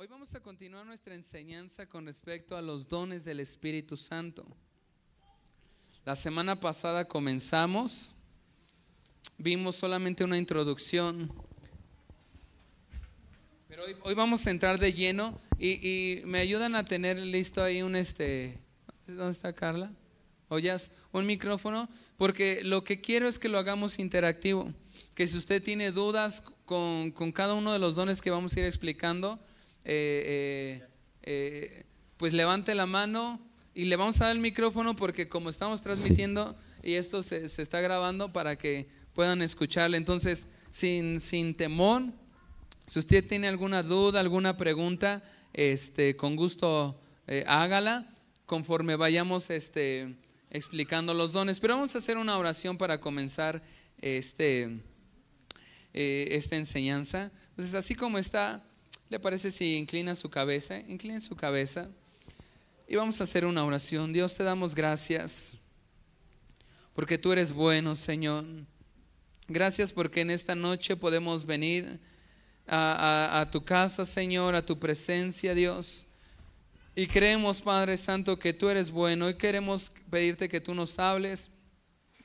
Hoy vamos a continuar nuestra enseñanza con respecto a los dones del Espíritu Santo. La semana pasada comenzamos, vimos solamente una introducción, pero hoy, vamos a entrar de lleno y, me ayudan a tener listo ahí un este, ¿dónde está Carla? ¿Oyas? Un micrófono, porque lo que quiero es que lo hagamos interactivo, que si usted tiene dudas con, con cada uno de los dones que vamos a ir explicando, eh, eh, eh, pues levante la mano y le vamos a dar el micrófono porque como estamos transmitiendo y esto se, está grabando para que puedan escucharle. Entonces, sin, sin temor, si usted tiene alguna duda, alguna pregunta, este, con gusto hágala conforme vayamos este, explicando los dones. Pero vamos a hacer una oración para comenzar este, esta enseñanza. Entonces, así como está ¿Le parece si inclina su cabeza? Inclina su cabeza. Y vamos a hacer una oración. Dios te damos gracias porque tú eres bueno, Señor. Gracias porque en esta noche podemos venir a, a, tu casa, Señor, a tu presencia, Dios. Y creemos, Padre Santo, que tú eres bueno y queremos pedirte que tú nos hables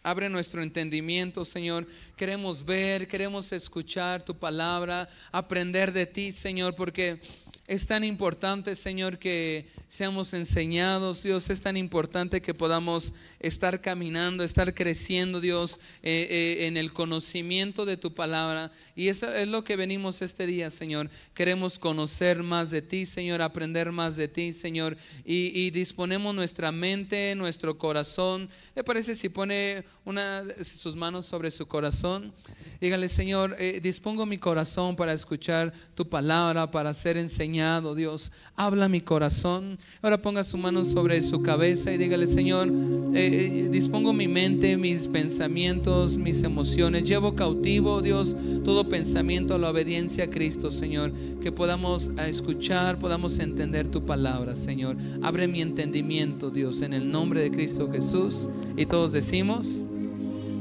Abre nuestro entendimiento, Señor. Queremos ver, queremos escuchar tu palabra, aprender de ti, Señor, porque es tan importante, Señor, que seamos enseñados, Dios. Es tan importante que podamos estar caminando, estar creciendo, Dios, eh, eh, en el conocimiento de tu palabra. Y eso es lo que venimos este día, Señor. Queremos conocer más de ti, Señor, aprender más de ti, Señor. Y, disponemos nuestra mente, nuestro corazón. ¿Le parece si pone una, sus manos sobre su corazón? Dígale, Señor, eh, dispongo mi corazón para escuchar tu palabra, para ser enseñado, Dios. Habla mi corazón. Ahora ponga su mano sobre su cabeza y dígale, Señor, eh, eh, dispongo mi mente, mis pensamientos, mis emociones. Llevo cautivo, Dios, todo pensamiento a la obediencia a Cristo, Señor. Que podamos escuchar, podamos entender tu palabra, Señor. Abre mi entendimiento, Dios, en el nombre de Cristo Jesús. Y todos decimos,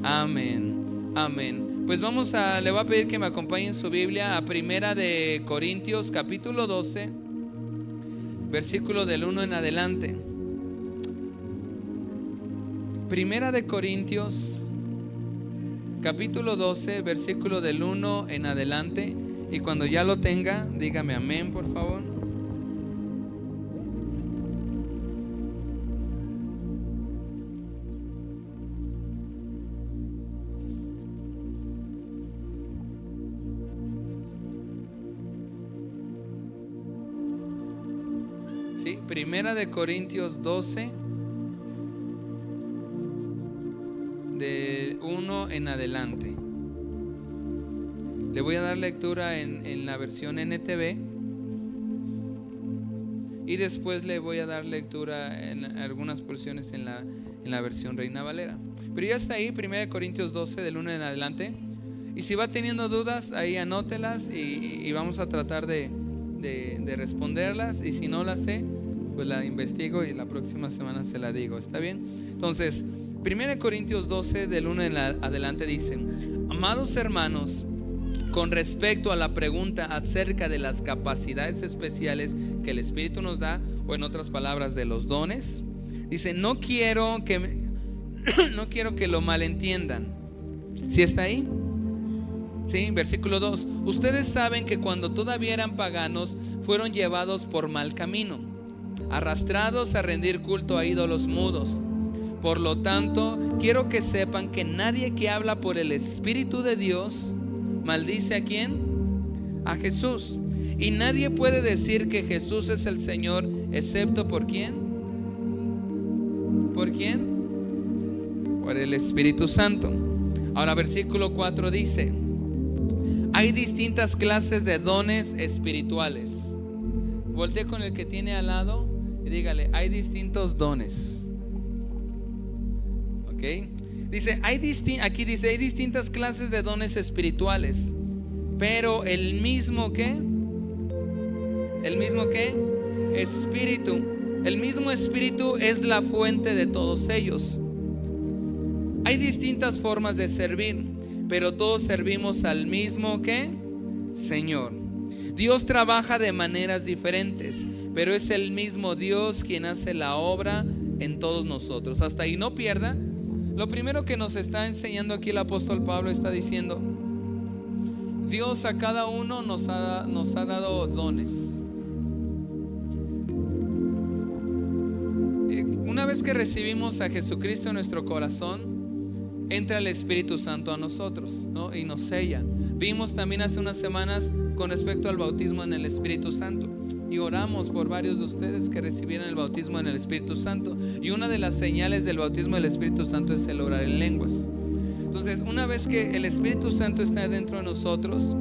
amén, amén. Pues vamos a, le voy a pedir que me acompañe en su Biblia a Primera de Corintios, capítulo 12, versículo del 1 en adelante. Primera de Corintios capítulo 12, versículo del 1 en adelante. Y cuando ya lo tenga, dígame amén, por favor. Primera de Corintios 12 de 1 en adelante. Le voy a dar lectura en, la versión NTV y después le voy a dar lectura en algunas porciones en la, en la versión Reina Valera. Pero ya está ahí, 1 Corintios 12 del 1 en adelante. Y si va teniendo dudas, ahí anótelas y, vamos a tratar de, de, responderlas. Y si no las sé, pues la investigo y la próxima semana se la digo. ¿Está bien? Entonces, 1 Corintios 12 del 1 en adelante dicen, amados hermanos, con respecto a la pregunta acerca de las capacidades especiales que el Espíritu nos da, o en otras palabras de los dones, dice, no quiero que, no quiero que lo malentiendan. ¿Sí está ahí? Sí, versículo 2. Ustedes saben que cuando todavía eran paganos, fueron llevados por mal camino, arrastrados a rendir culto a ídolos mudos por lo tanto, quiero que sepan que nadie que habla por el Espíritu de Dios maldice a quién? A Jesús. Y nadie puede decir que Jesús es el Señor excepto por quién? ¿Por quién? Por el Espíritu Santo. Ahora versículo 4 dice, hay distintas clases de dones espirituales. Voltee con el que tiene al lado y dígale, hay distintos dones. Dice, hay aquí dice, hay distintas clases de dones espirituales, pero el mismo que, el mismo que, espíritu, el mismo espíritu es la fuente de todos ellos. Hay distintas formas de servir, pero todos servimos al mismo que, Señor. Dios trabaja de maneras diferentes, pero es el mismo Dios quien hace la obra en todos nosotros. Hasta ahí no pierda. Lo primero que nos está enseñando aquí el apóstol Pablo está diciendo, Dios a cada uno nos ha, dado dones. Eh, una vez que recibimos a Jesucristo en nuestro corazón, entra el Espíritu Santo a nosotros y nos sella. Vimos también hace unas semanas con respecto al bautismo en el Espíritu Santo y oramos por varios de ustedes que recibieran el bautismo en el Espíritu Santo. Y una de las señales del bautismo del Espíritu Santo es el orar en lenguas. Entonces, una vez que el Espíritu Santo está dentro de nosotros,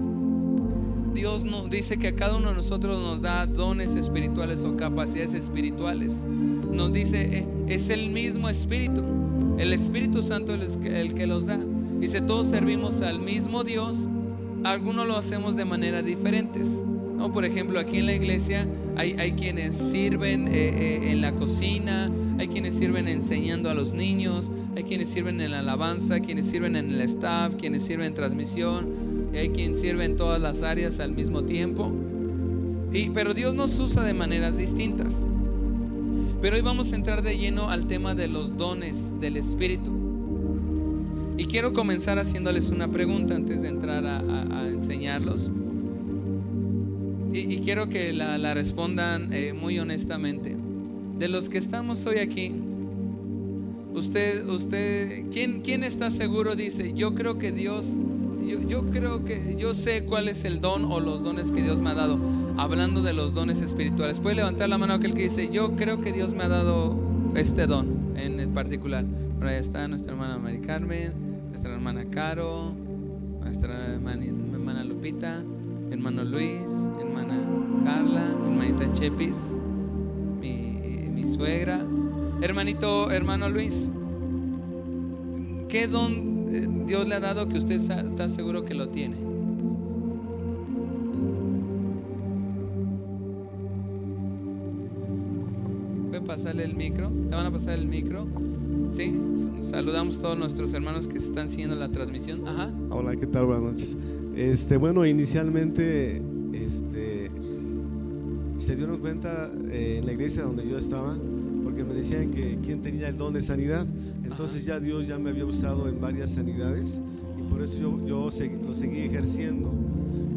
Dios nos dice que a cada uno de nosotros nos da dones espirituales o capacidades espirituales. Nos dice, eh, es el mismo Espíritu. El Espíritu Santo es el que los da. Dice, todos servimos al mismo Dios. Algunos lo hacemos de maneras diferentes. Por ejemplo, aquí en la iglesia hay, hay quienes sirven eh, eh, en la cocina, hay quienes sirven enseñando a los niños, hay quienes sirven en la alabanza, quienes sirven en el staff, quienes sirven en transmisión, hay quien sirve en todas las áreas al mismo tiempo. Y, pero Dios nos usa de maneras distintas. Pero hoy vamos a entrar de lleno al tema de los dones del Espíritu. Y quiero comenzar haciéndoles una pregunta antes de entrar a enseñarlos y, quiero que la, respondan eh, muy honestamente. De los que estamos hoy aquí, usted, usted, ¿quién, quién está seguro? Dice, yo creo que Dios, yo, creo que yo sé cuál es el don o los dones que Dios me ha dado. Hablando de los dones espirituales, puede levantar la mano aquel que dice, yo creo que Dios me ha dado este don en particular. Por ahí está nuestra hermana Mari Carmen, nuestra hermana Caro, nuestra hermana Lupita hermano Luis, hermana Carla, hermanita Chepis, mi, suegra. Hermanito, hermano Luis, ¿qué don eh, Dios le ha dado que usted está seguro que lo tiene? ¿Puede pasarle el micro? ¿Le van a pasar el micro? Sí, saludamos a todos nuestros hermanos que están siguiendo la transmisión. Ajá. Hola, ¿qué tal? Buenas noches. Este, bueno, inicialmente este, se dieron cuenta eh, en la iglesia donde yo estaba, porque me decían que quién tenía el don de sanidad. Entonces ya Dios ya me había usado en varias sanidades y por eso yo, yo lo seguí ejerciendo.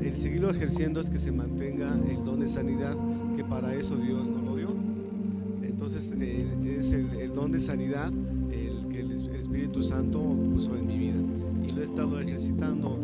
El seguirlo ejerciendo es que se mantenga el don de sanidad, que para eso Dios nos lo dio. Entonces eh, es el, don de sanidad el que el Espíritu Santo puso en mi vida y lo he estado ejercitando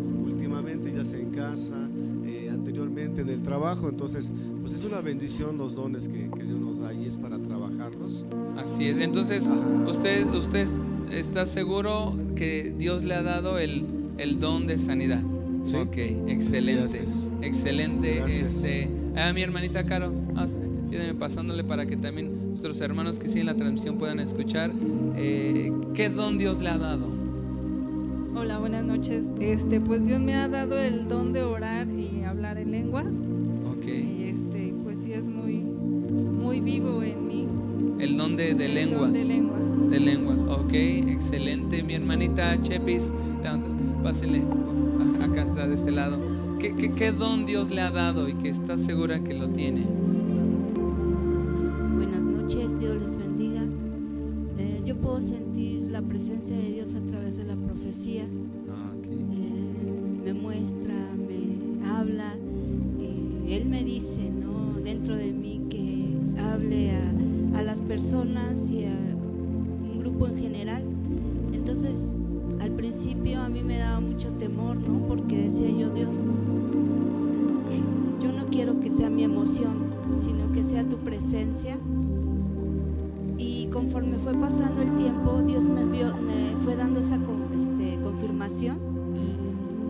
ya sea en casa, eh, anteriormente en el trabajo. Entonces, pues es una bendición los dones que, Dios nos da y es para trabajarlos. Así es. Entonces, usted, usted está seguro que Dios le ha dado el, el don de sanidad. Sí. Ok, excelente. excelente. Este, a mi hermanita Caro, ayúdeme pasándole para que también nuestros hermanos que siguen la transmisión puedan escuchar. Eh, ¿Qué don Dios le ha dado? Hola, buenas noches. Este, pues Dios me ha dado el don de orar y hablar en lenguas. Ok. Y este, pues sí es muy, muy vivo en mí. El don de, lenguas. de lenguas. De lenguas. Ok, excelente. Mi hermanita Chepis, pásele acá está de este lado. ¿Qué, qué, qué don Dios le ha dado y que está segura que lo tiene? Principio a mí me daba mucho temor, ¿no? Porque decía yo, Dios, yo no quiero que sea mi emoción, sino que sea tu presencia conforme fue pasando el tiempo, Dios me fue dando esa este, confirmación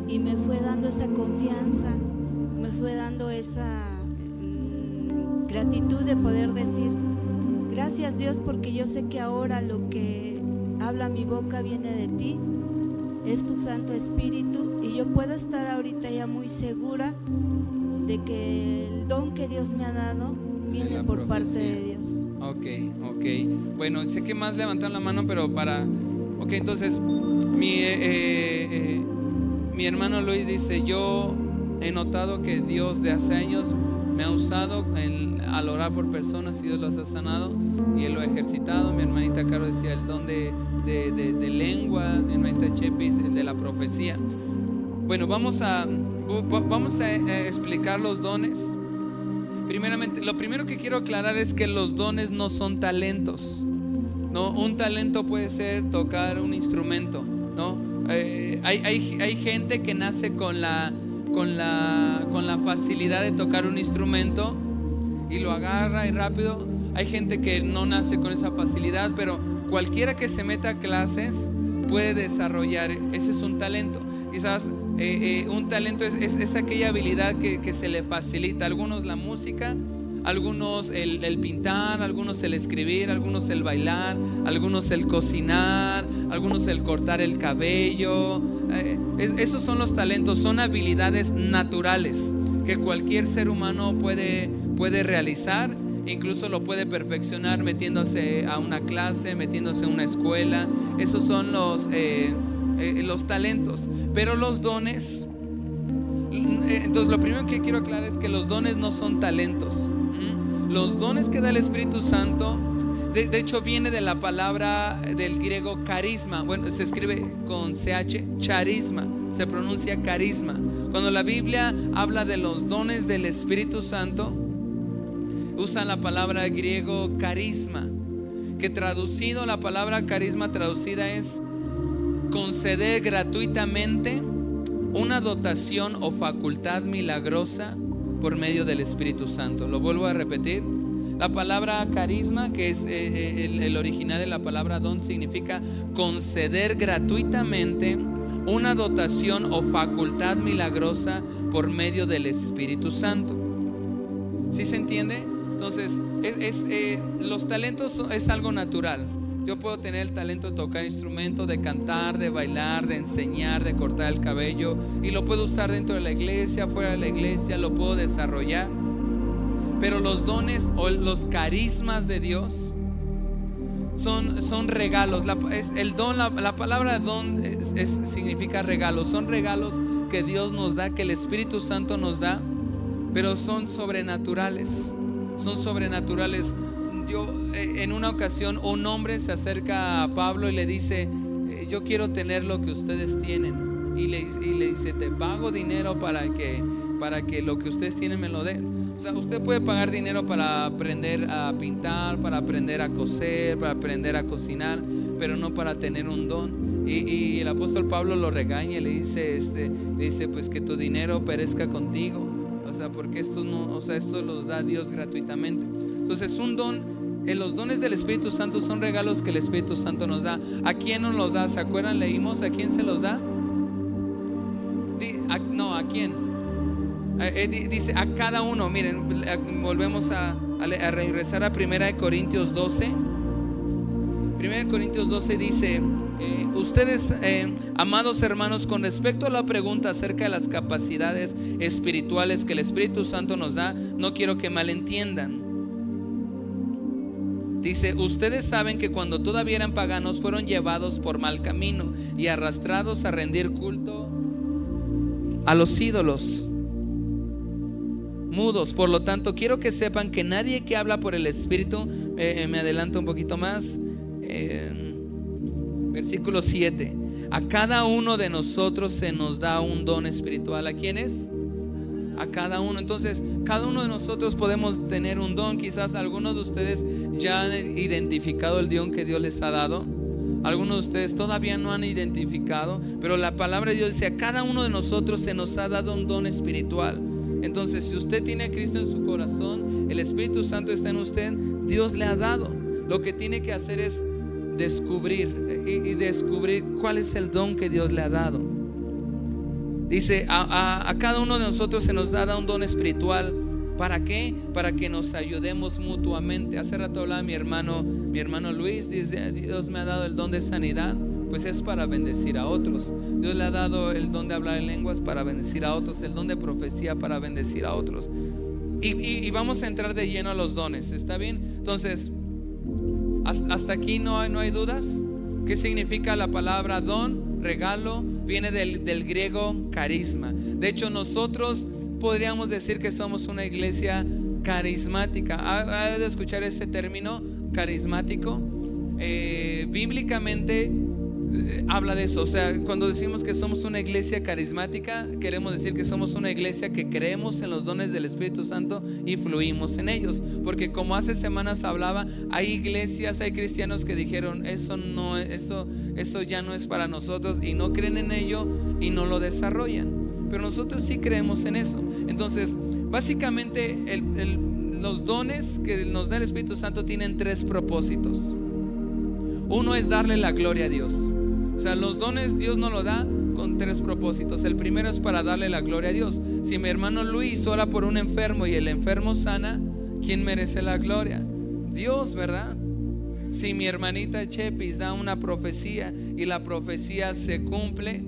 y me fue dando esa confianza, me fue dando esa mm, gratitud de poder decir, gracias Dios porque yo sé que ahora lo que habla mi boca viene de ti, es tu Santo Espíritu y yo puedo estar ahorita ya muy segura de que el don que Dios me ha dado viene por parte de Dios. Ok, ok. Bueno, sé que más levantan la mano, pero para... Ok, entonces, mi, eh, eh, mi hermano Luis dice, yo he notado que Dios de hace años me ha usado en, al orar por personas y Dios los ha sanado y Él lo ha ejercitado. Mi hermanita Caro decía el don de, de, lenguas, mi hermanita Chepis el de la profecía. Bueno, vamos a, vamos a explicar los dones. Primeramente, lo primero que quiero aclarar es que los dones no son talentos. ¿no? Un talento puede ser tocar un instrumento, ¿no? Eh, hay, hay, hay, gente que nace con la, con, la, con la facilidad de tocar un instrumento y lo agarra y rápido. Hay gente que no nace con esa facilidad, pero cualquiera que se meta a clases puede desarrollar, ese es un talento. Quizás eh, eh, un talento es, es, aquella habilidad que, que se le facilita. Algunos la música, algunos el, pintar, algunos el escribir, algunos el bailar, algunos el cocinar, algunos el cortar el cabello. Eh, esos son los talentos, son habilidades naturales que cualquier ser humano puede, puede realizar. Incluso lo puede perfeccionar metiéndose a una clase, metiéndose a una escuela. Esos son los, eh, eh, los talentos. Pero los dones, entonces lo primero que quiero aclarar es que los dones no son talentos. Los dones que da el Espíritu Santo, de, hecho viene de la palabra del griego carisma. Bueno, se escribe con CH, charisma, se pronuncia carisma. Cuando la Biblia habla de los dones del Espíritu Santo, usa la palabra griego carisma, que traducido la palabra carisma traducida es conceder gratuitamente una dotación o facultad milagrosa por medio del Espíritu Santo. Lo vuelvo a repetir. La palabra carisma, que es eh, eh, el, original de la palabra don, significa conceder gratuitamente una dotación o facultad milagrosa por medio del Espíritu Santo. ¿Sí se entiende? Entonces, es, eh, los talentos es algo natural. Yo puedo tener el talento de tocar instrumentos, de cantar, de bailar, de enseñar, de cortar el cabello y lo puedo usar dentro de la iglesia, fuera de la iglesia, lo puedo desarrollar. Pero los dones o los carismas de Dios son, son regalos. La, el don, la, palabra don significa regalos. Son regalos que Dios nos da, que el Espíritu Santo nos da, pero son sobrenaturales. Son sobrenaturales yo eh, en una ocasión un hombre se acerca a Pablo y le dice, eh, yo quiero tener lo que ustedes tienen. Y le, y le dice, te pago dinero para que, para que lo que ustedes tienen me lo den. O sea, usted puede pagar dinero para aprender a pintar, para aprender a coser, para aprender a cocinar, pero no para tener un don. Y, el apóstol Pablo lo regaña y le dice, este, le dice, pues que tu dinero perezca contigo. O sea, porque esto no, o sea, esto los da Dios gratuitamente. Entonces, un don los dones del Espíritu Santo son regalos que el Espíritu Santo nos da. ¿A quién nos los da? ¿Se acuerdan? Leímos, ¿a quién se los da? no, ¿a quién? Eh, eh, dice, a cada uno. Miren, volvemos a, regresar a 1 Corintios 12. 1 Corintios 12 dice, ustedes, amados hermanos, con respecto a la pregunta acerca de las capacidades espirituales que el Espíritu Santo nos da, no quiero que malentiendan. Dice, ustedes saben que cuando todavía eran paganos fueron llevados por mal camino y arrastrados a rendir culto a los ídolos mudos. Por lo tanto, quiero que sepan que nadie que habla por el Espíritu, eh, eh, me adelanto un poquito más, versículo 7, a cada uno de nosotros se nos da un don espiritual. ¿A quiénes? A cada uno. Entonces, cada uno de nosotros podemos tener un don. Quizás algunos de ustedes ya han identificado el don que Dios les ha dado. Algunos de ustedes todavía no han identificado, pero la palabra de Dios dice, a cada uno de nosotros se nos ha dado un don espiritual. Entonces, si usted tiene a Cristo en su corazón, el Espíritu Santo está en usted, Dios le ha dado. Lo que tiene que hacer es descubrir y, y descubrir cuál es el don que Dios le ha dado. Dice, a, cada uno de nosotros se nos da un don espiritual. ¿Para qué? Para que nos ayudemos mutuamente. Hace rato hablaba mi hermano, mi hermano Luis, dice, Dios me ha dado el don de sanidad, pues es para bendecir a otros. Dios le ha dado el don de hablar en lenguas para bendecir a otros, el don de profecía para bendecir a otros. Y, vamos a entrar de lleno a los dones, ¿está bien? Entonces, hasta, aquí no no hay dudas. ¿Qué significa la palabra don, regalo, viene del, del griego carisma. De hecho, nosotros podríamos decir que somos una iglesia carismática. ¿Ha, ha oído escuchar ese término carismático? Eh, bíblicamente habla de eso. O sea, cuando decimos que somos una iglesia carismática, queremos decir que somos una iglesia que creemos en los dones del Espíritu Santo y fluimos en ellos. Porque como hace semanas hablaba, hay iglesias, hay cristianos que dijeron, eso no, eso, eso ya no es para nosotros y no creen en ello y no lo desarrollan. Pero nosotros sí creemos en eso. Entonces, básicamente los dones que nos da el Espíritu Santo tienen tres propósitos. Uno es darle la gloria a Dios. O sea, los dones Dios nos lo da con tres propósitos. El primero es para darle la gloria a Dios. Si mi hermano Luis ora por un enfermo y el enfermo sana, ¿quién merece la gloria? Dios, ¿verdad? Si mi hermanita Chepis da una profecía y la profecía se cumple,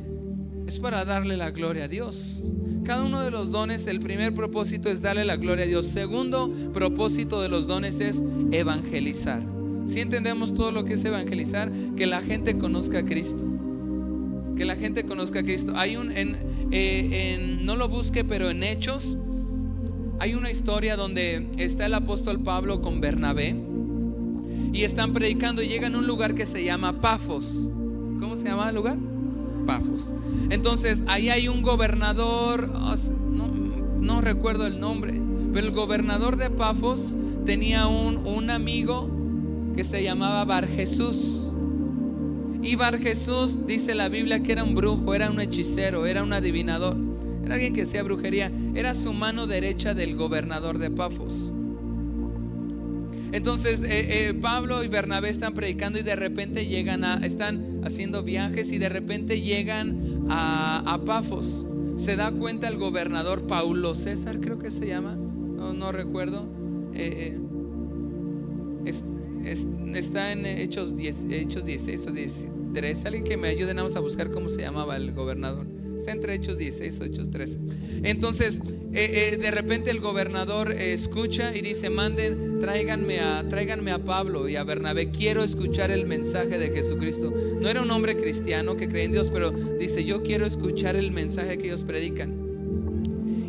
es para darle la gloria a Dios. Cada uno de los dones, el primer propósito es darle la gloria a Dios. Segundo propósito de los dones es evangelizar. Si entendemos todo lo que es evangelizar, que la gente conozca a Cristo. Que la gente conozca a Cristo. Hay un, en, eh, en, no lo busque, pero en Hechos, hay una historia donde está el apóstol Pablo con Bernabé y están predicando y llegan a un lugar que se llama Pafos. ¿Cómo se llama el lugar? Pafos. Entonces, ahí hay un gobernador, no, no, recuerdo el nombre, pero el gobernador de Pafos tenía un, un amigo que se llamaba Bar Jesús. Y Bar Jesús dice la Biblia que era un brujo, era un hechicero, era un adivinador, era alguien que hacía brujería, era su mano derecha del gobernador de Pafos. Entonces eh, eh, Pablo y Bernabé están predicando y de repente llegan a, están haciendo viajes y de repente llegan a, Pafos. Se da cuenta el gobernador Paulo César, creo que se llama, no, recuerdo. Eh, está en Hechos, 10, Hechos 16 o 13. Alguien que me ayude, vamos a buscar cómo se llamaba el gobernador. Está entre Hechos 16 o Hechos 13. Entonces, eh, eh, de repente el gobernador eh, escucha y dice, manden, tráiganme a, a Pablo y a Bernabé. Quiero escuchar el mensaje de Jesucristo. No era un hombre cristiano que cree en Dios, pero dice, yo quiero escuchar el mensaje que ellos predican.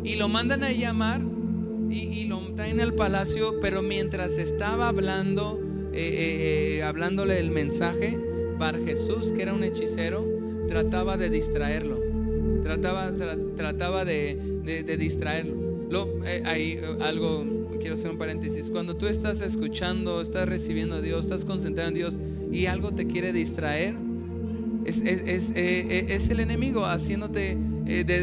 Y lo mandan a llamar y, y lo traen al palacio, pero mientras estaba hablando, hablándole el mensaje, Bar Jesús, que era un hechicero, trataba de distraerlo trataba, trataba de, distraerlo. Lo, eh, hay eh, algo, quiero hacer un paréntesis, cuando tú estás escuchando, estás recibiendo a Dios, estás concentrado en Dios y algo te quiere distraer, es, es, eh, el enemigo haciéndote,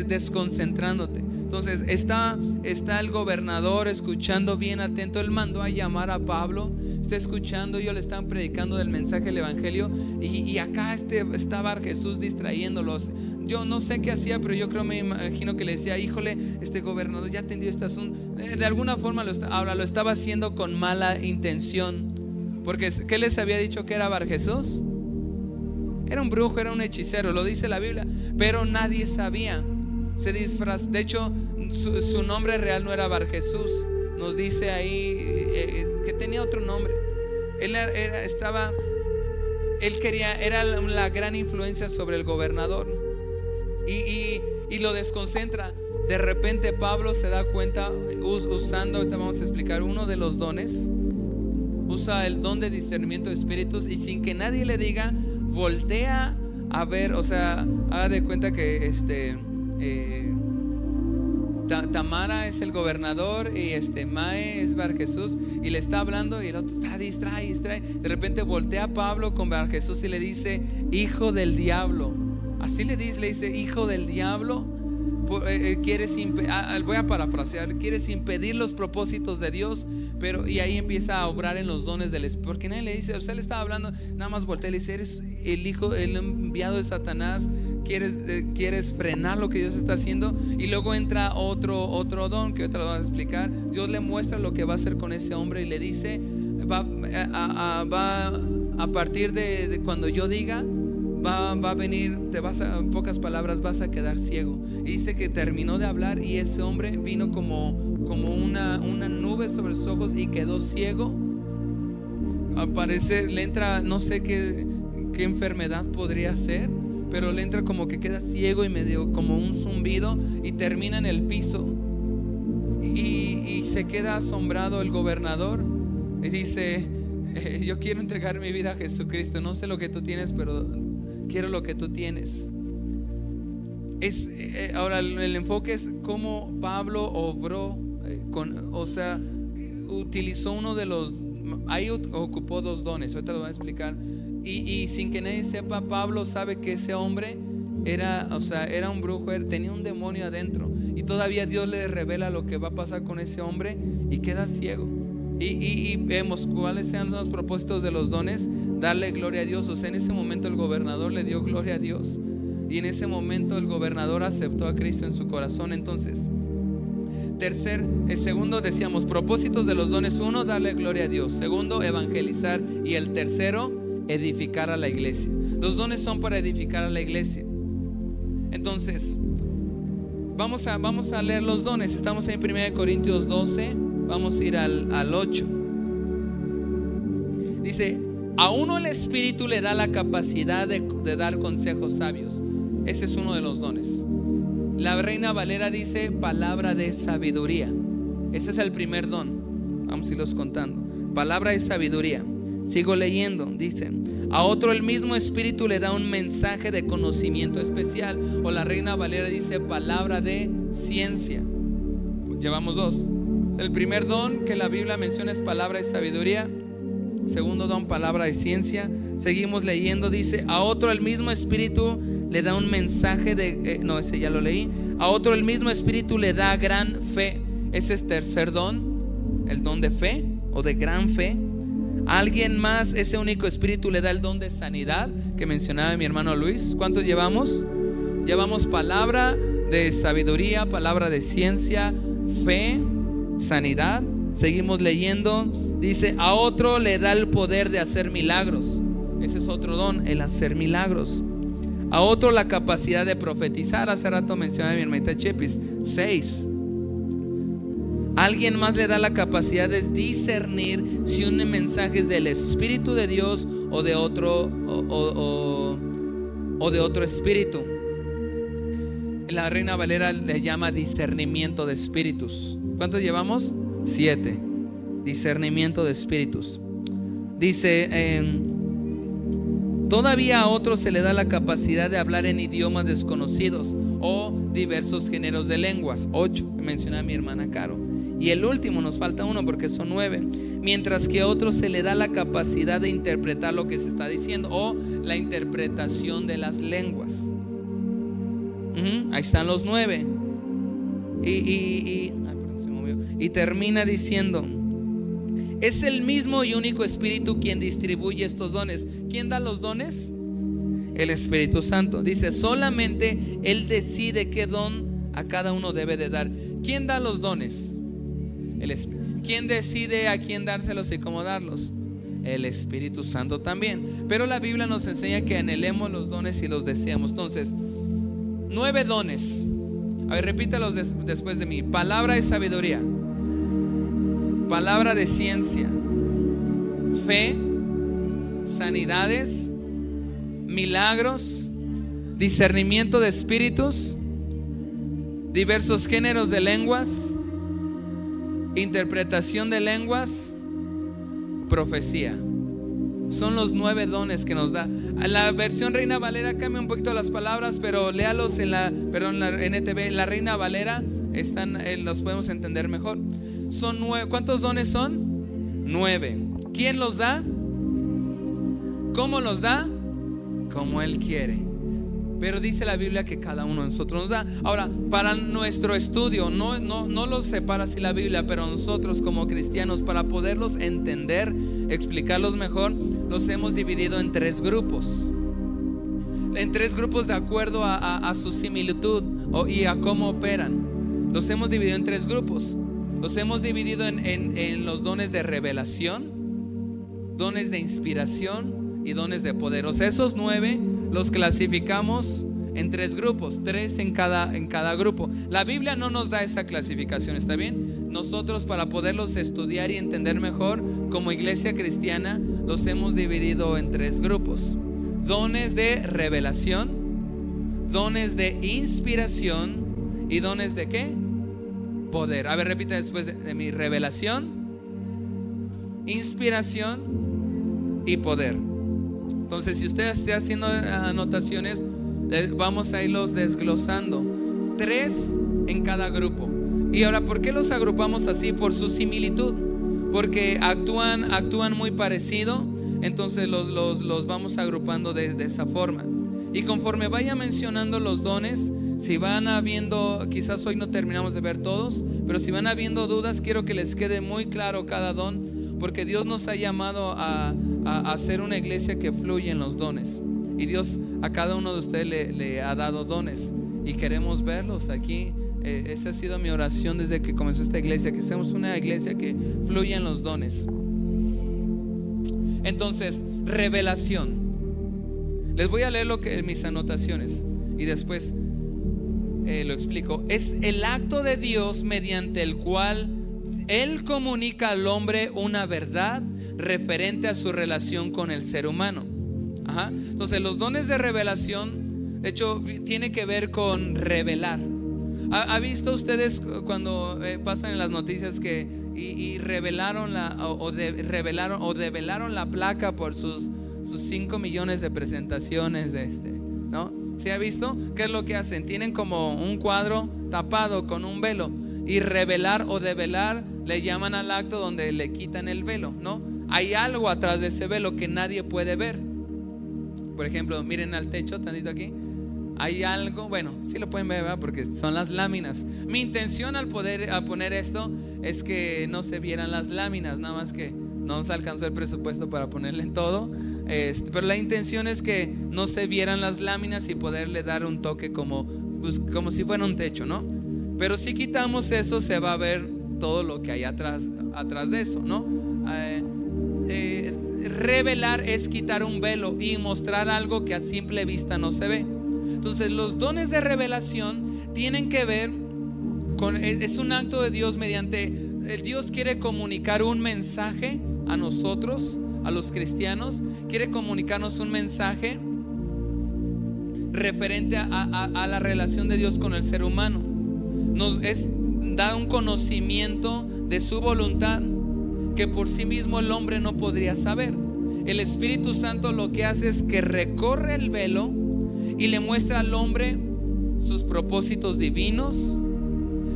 desconcentrándote. Entonces está, está el gobernador escuchando bien atento, él mandó a llamar a Pablo está escuchando, ellos le están predicando del mensaje del Evangelio y, acá este, estaba Jesús distrayéndolos. Yo no sé qué hacía, pero yo creo, me imagino que le decía, híjole, este gobernador ya atendió este asunto. Eh, de alguna forma lo, lo estaba haciendo con mala intención. Porque, ¿qué les había dicho que era Bar Jesús? Era un brujo, era un hechicero, lo dice la Biblia, pero nadie sabía. Se disfraz, de hecho, su, nombre real no era Bar Jesús, nos dice ahí eh, eh, que tenía otro nombre. Él era, estaba, él quería, era la gran influencia sobre el gobernador y, lo desconcentra. De repente Pablo se da cuenta, usando, vamos a explicar, uno de los dones, usa el don de discernimiento de espíritus y sin que nadie le diga, voltea a ver, o sea, haga de cuenta que este... Eh, Tamara es el gobernador y este Mae es Bar Jesús y le está hablando y el otro está distrae, distrae. De repente voltea a Pablo con Bar Jesús y le dice, hijo del diablo. Así le dice, le dice, hijo del diablo. Eh, eh, quieres ah, ah, voy a parafrasear, quieres impedir los propósitos de Dios, pero y ahí empieza a obrar en los dones del Espíritu, porque nadie le dice, usted le estaba hablando, nada más voltea y le dice, eres el hijo, el enviado de Satanás, quieres, eh, quieres frenar lo que Dios está haciendo y luego entra otro, otro don que ahorita lo voy a explicar. Dios le muestra lo que va a hacer con ese hombre y le dice, va a, va a partir de, cuando yo diga, Va, va, a venir, te vas a, en pocas palabras, vas a quedar ciego. Y dice que terminó de hablar y ese hombre vino como, como una, una nube sobre sus ojos y quedó ciego. Al parecer le entra, no sé qué, qué enfermedad podría ser pero le entra como que queda ciego y medio como un zumbido y termina en el piso. Y, se queda asombrado el gobernador y dice, eh, yo quiero entregar mi vida a Jesucristo, no sé lo que tú tienes, pero quiero lo que tú tienes. Es, eh, ahora el enfoque es cómo Pablo obró, eh, con, o sea, utilizó uno de los, ahí ocupó dos dones, ahorita lo voy a explicar. Y, sin que nadie sepa, Pablo sabe que ese hombre era, o sea, era un brujo, tenía un demonio adentro. Y todavía Dios le revela lo que va a pasar con ese hombre y queda ciego. Y, y, y, vemos cuáles sean los propósitos de los dones, darle gloria a Dios. O sea, en ese momento el gobernador le dio gloria a Dios. Y en ese momento el gobernador aceptó a Cristo en su corazón. Entonces, tercer, el segundo decíamos, propósitos de los dones. Uno, darle gloria a Dios. Segundo, evangelizar. Y el tercero, edificar a la iglesia. Los dones son para edificar a la iglesia. Entonces, vamos a, vamos a leer los dones. Estamos en 1 Corintios 12. Vamos a ir al, al 8. Dice, a uno el Espíritu le da la capacidad de, de dar consejos sabios. Ese es uno de los dones. La reina Valera dice palabra de sabiduría. Ese es el primer don. Vamos a irlos contando. Palabra de sabiduría. Sigo leyendo. Dice, a otro el mismo Espíritu le da un mensaje de conocimiento especial. O la reina Valera dice palabra de ciencia. Llevamos dos. El primer don que la Biblia menciona es palabra de sabiduría. Segundo don, palabra de ciencia. Seguimos leyendo. Dice, a otro el mismo Espíritu le da un mensaje de, eh, no, ese ya lo leí. A otro el mismo Espíritu le da gran fe. Ese es tercer don, el don de fe o de gran fe. Alguien más, ese único Espíritu le da el don de sanidad que mencionaba mi hermano Luis. ¿Cuántos llevamos? Llevamos palabra de sabiduría, palabra de ciencia, fe, sanidad. Seguimos leyendo. Dice, a otro le da el poder de hacer milagros. Ese es otro don, el hacer milagros. A otro la capacidad de profetizar. Hace rato mencionaba mi hermanita Chepis. Seis. Alguien más le da la capacidad de discernir si un mensaje es del Espíritu de Dios o de otro o, de otro espíritu. La Reina Valera le llama discernimiento de espíritus. ¿Cuántos llevamos? Siete. Discernimiento de espíritus. Dice, eh, todavía a otros se le da la capacidad de hablar en idiomas desconocidos o diversos géneros de lenguas. Ocho, mencionaba mi hermana Caro. Y el último, nos falta uno porque son nueve. Mientras que a otros se le da la capacidad de interpretar lo que se está diciendo o la interpretación de las lenguas. Ahí están los nueve. Y, y termina diciendo, es el mismo y único Espíritu quien distribuye estos dones. ¿Quién da los dones? El Espíritu Santo. Dice, solamente Él decide qué don a cada uno debe de dar. ¿Quién da los dones? ¿Quién decide a quién dárselos y cómo darlos? El Espíritu Santo también. Pero la Biblia nos enseña que anhelemos los dones y los deseamos. Entonces, nueve dones. A ver, repítalos des- después de mí. Palabra de sabiduría. Palabra de ciencia. Fe. Sanidades. Milagros. Discernimiento de espíritus. Diversos géneros de lenguas. Interpretación de lenguas. Profecía. Son los nueve dones que nos da. La versión Reina Valera cambia un poquito las palabras, pero léalos en la, perdón, la NTV, la Reina Valera, están, eh, los podemos entender mejor. Son nueve. ¿Cuántos dones son? Nueve. ¿Quién los da? ¿Cómo los da? Como Él quiere. Pero dice la Biblia que cada uno de nosotros nos da. Ahora, para nuestro estudio, no, no, no los separa así la Biblia, pero nosotros como cristianos, para poderlos entender, explicarlos mejor, los hemos dividido en tres grupos. En tres grupos de acuerdo a su similitud o- y a cómo operan. Los hemos dividido en tres grupos. Los hemos dividido en, en- en los dones de revelación, dones de inspiración y dones de poder. O sea, esos nueve los clasificamos en tres grupos, tres en cada, en cada grupo. La Biblia no nos da esa clasificación, ¿está bien? Nosotros para poderlos estudiar y entender mejor, como iglesia cristiana, los hemos dividido en tres grupos. Dones de revelación, dones de inspiración y dones de qué? Poder. A ver, repita después de, de mi revelación, inspiración y poder. Entonces, si usted está haciendo anotaciones, eh, vamos a irlos desglosando. Tres en cada grupo. Y ahora, ¿por qué los agrupamos así? Por su similitud. Porque actúan, actúan muy parecido. Entonces los, los, los vamos agrupando de, de esa forma. Y conforme vaya mencionando los dones, si van habiendo, quizás hoy no terminamos de ver todos, pero si van habiendo dudas, quiero que les quede muy claro cada don, porque Dios nos ha llamado a, hacer una iglesia que fluye en los dones. Y Dios a cada uno de ustedes le, ha dado dones y queremos verlos aquí. Eh, esa ha sido mi oración desde que comenzó esta iglesia, que seamos una iglesia que fluya en los dones. Entonces, revelación. Les voy a leer lo que mis anotaciones y después eh, lo explico. Es el acto de Dios mediante el cual Él comunica al hombre una verdad referente a su relación con el ser humano. Entonces, los dones de revelación, de hecho, tiene que ver con revelar. ¿Ha, visto ustedes cuando eh, pasan en las noticias que y, revelaron la o, revelaron o develaron la placa por sus sus 5 millones de presentaciones de este, ¿no? ¿Se ha visto? ¿Qué es lo que hacen? Tienen como un cuadro tapado con un velo y revelar o develar le llaman al acto donde le quitan el velo, ¿no? Hay algo atrás de ese velo que nadie puede ver. Por ejemplo, miren al techo, tantito aquí. Hay algo, bueno, sí lo pueden ver, ¿verdad? porque son las láminas. Mi intención al poder a poner esto es que no se vieran las láminas, nada más que no se alcanzó el presupuesto para ponerle en todo. Este, pero la intención es que no se vieran las láminas y poderle dar un toque como, pues, como si fuera un techo, ¿no? Pero si quitamos eso, se va a ver todo lo que hay atrás, atrás de eso, ¿no? Eh, eh, revelar es quitar un velo y mostrar algo que a simple vista no se ve. Entonces, los dones de revelación tienen que ver con, es un acto de Dios mediante, Dios quiere comunicar un mensaje a nosotros a los cristianos, quiere comunicarnos un mensaje referente a, la relación de Dios con el ser humano. Nos da un conocimiento de su voluntad que por sí mismo el hombre no podría saber. El Espíritu Santo lo que hace es que recorre el velo y le muestra al hombre sus propósitos divinos,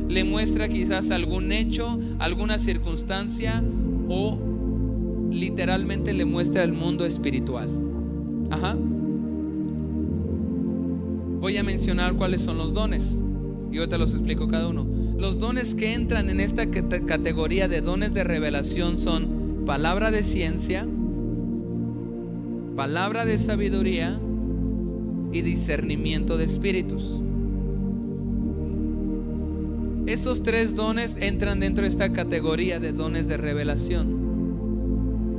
le muestra quizás algún hecho, alguna circunstancia o literalmente le muestra el mundo espiritual. Ajá. Voy a mencionar cuáles son los dones y ahorita los explico cada uno. Los dones que entran en esta categoría de dones de revelación son palabra de ciencia, palabra de sabiduría y discernimiento de espíritus. Esos tres dones entran dentro de esta categoría de dones de revelación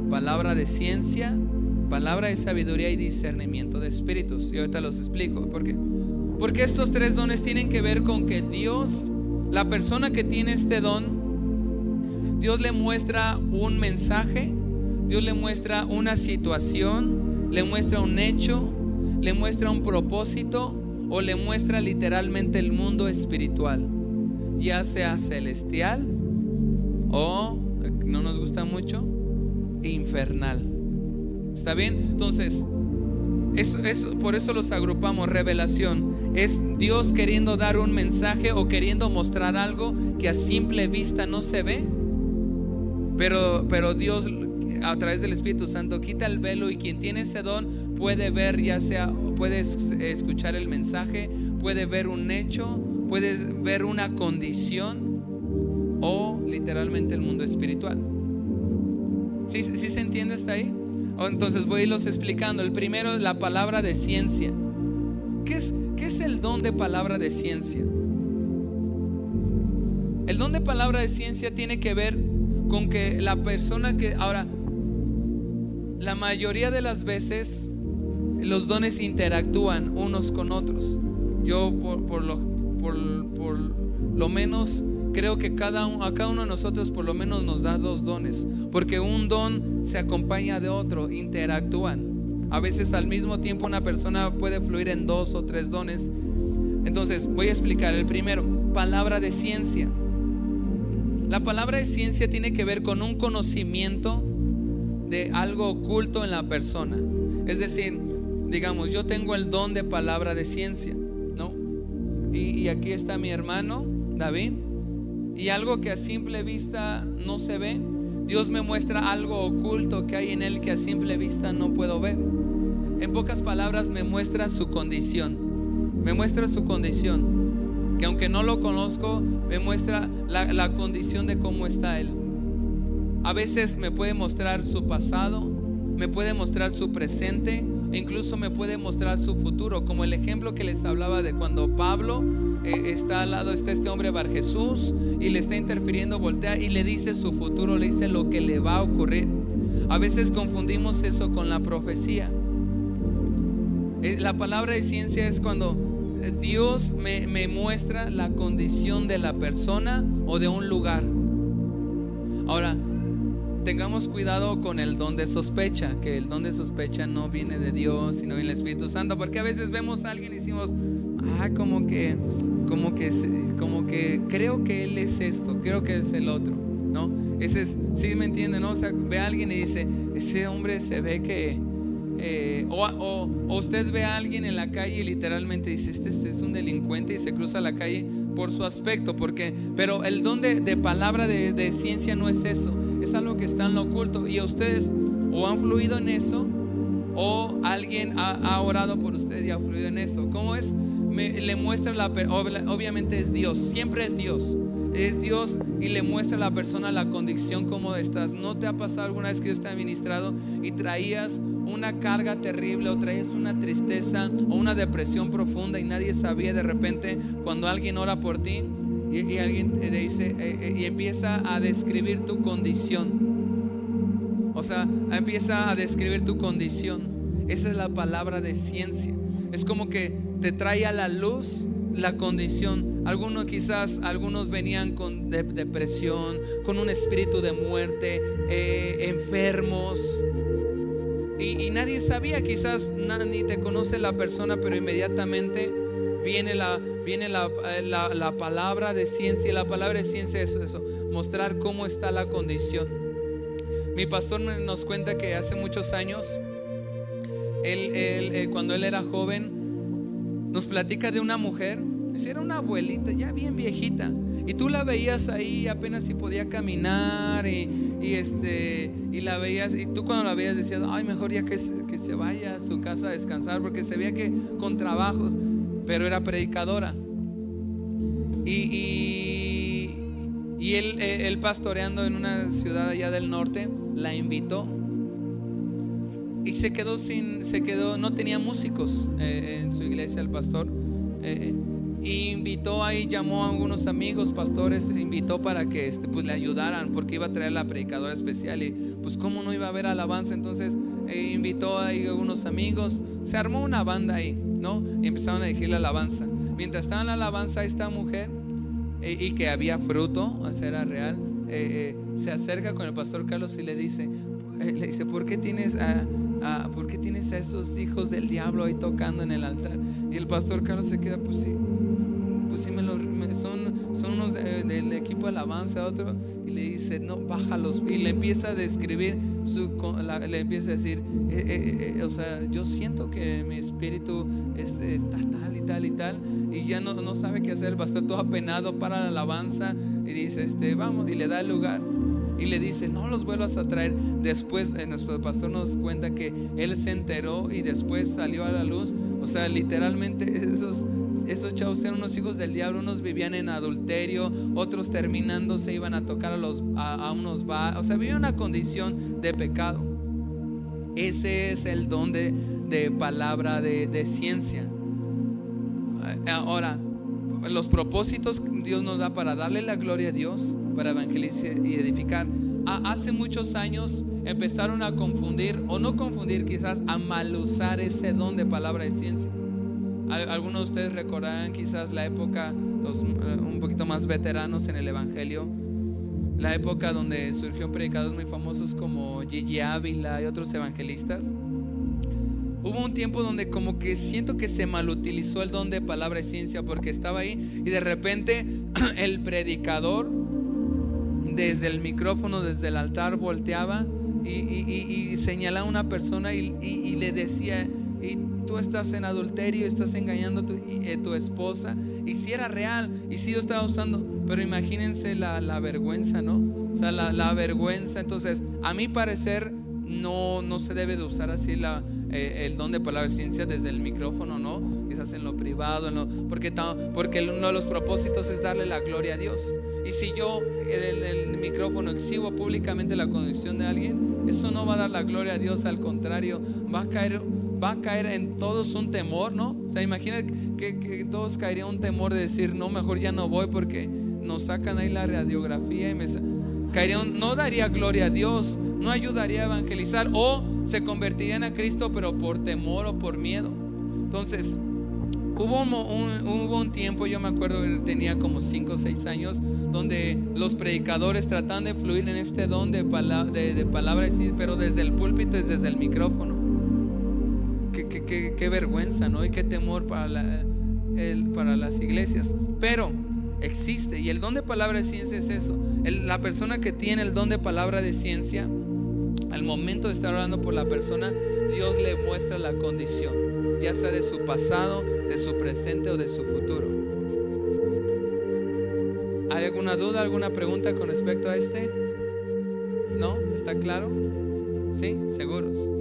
palabra de ciencia, palabra de sabiduría y discernimiento de espíritus. Y ahorita los explico. ¿Por qué? Porque estos tres dones tienen que ver con que Dios, la persona que tiene este don, Dios le muestra un mensaje, Dios le muestra una situación, le muestra un hecho, le muestra un propósito o le muestra literalmente el mundo espiritual, ya sea celestial o, no nos gusta mucho, infernal. ¿Está bien? Entonces, por eso los agrupamos. Revelación es Dios queriendo dar un mensaje o queriendo mostrar algo que a simple vista no se ve. Pero, pero Dios a través del Espíritu Santo quita el velo y quien tiene ese don puede ver, ya sea, puede escuchar el mensaje, puede ver un hecho, puede ver una condición o literalmente el mundo espiritual. ¿Sí, sí se entiende hasta ahí? Entonces voy a irlos explicando. El primero la palabra de ciencia. ¿Qué es, ¿Qué es el don de palabra de ciencia? El don de palabra de ciencia tiene que ver con que la persona que... Ahora, la mayoría de las veces los dones interactúan unos con otros. Yo por, por, lo, por, por lo menos creo que cada, a cada uno de nosotros por lo menos nos da dos dones, porque un don se acompaña de otro, interactúan. A veces al mismo tiempo una persona puede fluir en dos o tres dones Entonces, voy a explicar el primero, palabra de ciencia. La palabra de ciencia tiene que ver con un conocimiento de algo oculto en la persona. Es decir, digamos, yo tengo el don de palabra de ciencia, ¿no? Y, aquí está mi hermano, David, y algo que a simple vista no se ve, Dios me muestra algo oculto que hay en él que a simple vista no puedo ver. En pocas palabras me muestra su condición, me muestra su condición, que aunque no lo conozco, me muestra la, la condición de cómo está él. A veces me puede mostrar su pasado, me puede mostrar su presente, incluso me puede mostrar su futuro, como el ejemplo que les hablaba de cuando Pablo eh, está al lado, está este hombre Bar Jesús y le está interfiriendo, voltea y le dice su futuro, le dice lo que le va a ocurrir. A veces confundimos eso con la profecía. Eh, la palabra de ciencia es cuando eh, Dios me, muestra la condición de la persona o de un lugar. Ahora, tengamos cuidado con el don de sospecha, que el don de sospecha no viene de Dios, sino del Espíritu Santo, porque a veces vemos a alguien y decimos, ah, como que, como que, como que creo que él es esto, creo que es el otro, ¿no? Ese es, sí me entienden, ¿no? O sea, ve a alguien y dice, ese hombre se ve que, eh, o, usted ve a alguien en la calle y literalmente dice, este, este, es un delincuente y se cruza la calle por su aspecto, porque, pero el don de, palabra de, de ciencia no es eso es algo que está en lo oculto y ustedes o han fluido en eso o alguien ha, orado por usted y ha fluido en eso. ¿Cómo es? Le muestra la obviamente es Dios, siempre es Dios. Es Dios y le muestra a la persona la condición como estás. ¿No te ha pasado alguna vez que Dios te ha ministrado y traías una carga terrible o traías una tristeza o una depresión profunda y nadie sabía de repente cuando alguien ora por ti? Y, alguien dice, eh, eh, y empieza a describir tu condición. O sea, empieza a describir tu condición. Esa es la palabra de ciencia. Es como que te trae a la luz la condición. Algunos quizás, algunos venían con depresión, con un espíritu de muerte, eh, enfermos. Y, nadie sabía, quizás ni te conoce la persona, pero inmediatamente viene la, viene eh, la, la, palabra de ciencia y la palabra de ciencia es eso, mostrar cómo está la condición. Mi pastor nos cuenta que hace muchos años, él, él, cuando él era joven, nos platica de una mujer, era una abuelita ya bien viejita, y tú la veías ahí apenas si podía caminar y, este, y la veías, y tú cuando la veías decías, ay, mejor ya que, que se vaya a su casa a descansar, porque se veía que con trabajos, pero era predicadora. Y, y, él, eh, él, pastoreando en una ciudad allá del norte, la invitó. Y se quedó sin, se quedó, no tenía músicos eh, en su iglesia el pastor. Eh, invitó ahí, llamó a algunos amigos, pastores, invitó para que este, pues, le ayudaran, porque iba a traer la predicadora especial. Y pues, ¿cómo no iba a haber alabanza? Entonces, invitó ahí a algunos amigos, se armó una banda ahí. ¿no? Y empezaron a decir la alabanza. Mientras estaba en la alabanza, esta mujer, eh, y que había fruto, o sea, era real, eh, se acerca con el pastor Carlos y le dice, le dice, ¿por qué tienes a, ¿por qué tienes a esos hijos del diablo ahí tocando en el altar? Y el pastor Carlos se queda, pues sí, pues sí, me son, son unos del equipo de alabanza, otro, y le dice, no, bájalos, y le empieza a describir, su, le empieza a decir, o sea, yo siento que mi espíritu está tal y tal y tal, y ya no, no sabe qué hacer, a estar todo apenado para la alabanza, y dice, este, vamos, y le da el lugar. Y le dice, no los vuelvas a traer. Después eh, nuestro pastor nos cuenta que él se enteró y después salió a la luz. O sea, literalmente esos, esos chavos eran unos hijos del diablo, unos vivían en adulterio, otros terminando se iban a tocar a, los, a, unos va, o sea, vivían una condición de pecado. Ese es el don de, de palabra de, de ciencia. Ahora, los propósitos Dios nos da para darle la gloria a Dios, para evangelizar y edificar. Hace muchos años empezaron a confundir, o no confundir quizás, a mal usar ese don de palabra de ciencia. Algunos de ustedes recordarán quizás la época, los eh, un poquito más veteranos en el Evangelio, la época donde surgió predicadores muy famosos como Gigi Ávila y otros evangelistas. hubo un tiempo donde como que siento que se malutilizó el don de palabra y ciencia porque estaba ahí y de repente el predicador desde el micrófono, desde el altar volteaba y, señalaba a una persona y, le decía, y tú estás en adulterio, estás engañando a tu, eh, tu, esposa. Y si era real, y si yo estaba usando, pero imagínense la, vergüenza, ¿no? O sea, la, vergüenza. Entonces, a mi parecer, no, no se debe de usar así eh, el don de palabra ciencia desde el micrófono, ¿no? Quizás en lo privado, porque, porque uno de los propósitos es darle la gloria a Dios. Y si yo en el, micrófono exhibo públicamente la condición de alguien, eso no va a dar la gloria a Dios, al contrario, va a caer va a caer en todos un temor, ¿no? O sea, imagina que, todos caería un temor de decir, no, mejor ya no voy porque nos sacan ahí la radiografía y me caería no daría gloria a Dios, no ayudaría a evangelizar o se convertirían a Cristo pero por temor o por miedo. Entonces, hubo un, hubo un tiempo, yo me acuerdo que tenía como 5 o 6 años, donde los predicadores tratan de fluir en este don de, palabra, de, palabras, pero desde el púlpito y desde el micrófono. Qué, qué, vergüenza, ¿no? Y qué temor para, el, para las iglesias. Pero existe. Y el don de palabra de ciencia es eso. la persona que tiene el don de palabra de ciencia, al momento de estar orando por la persona, Dios le muestra la condición, ya sea de su pasado, de su presente o de su futuro. ¿Hay alguna duda, alguna pregunta con respecto a este? ¿No? ¿Está claro? ¿Sí? ¿Seguros?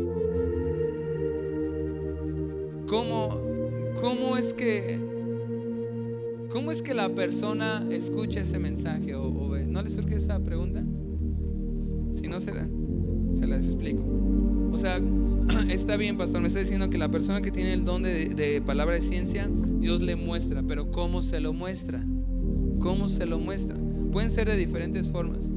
¿Cómo, cómo es que ¿Cómo es que la persona escucha ese mensaje o, ve? ¿No le surge esa pregunta? Si no, se, la, se las explico. O sea, está bien, pastor, me está diciendo que la persona que tiene el don de, palabra de ciencia, Dios le muestra, pero ¿cómo se lo muestra? ¿Cómo se lo muestra? Pueden ser de diferentes formas.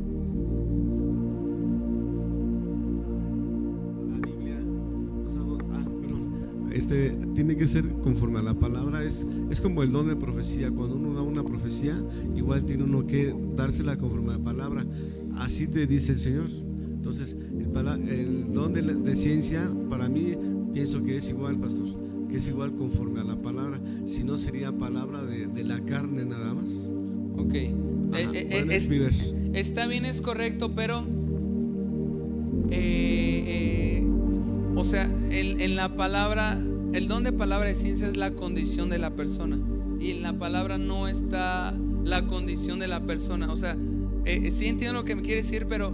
este, tiene que ser conforme a la palabra. Es, es como el don de profecía. Cuando uno da una profecía, igual tiene uno que dársela conforme a la palabra. Así te dice el Señor. Entonces, el, don de, ciencia, para mí, pienso que es igual, pastor, que es igual conforme a la palabra. Si no, sería palabra de, la carne nada más. Ok. Eh, eh, es, está bien, es correcto, pero... Eh, o sea, en, en, la palabra el don de palabra de ciencia es la condición de la persona. Y en la palabra no está la condición de la persona. O sea, eh, eh, sí entiendo lo que me quiere decir, pero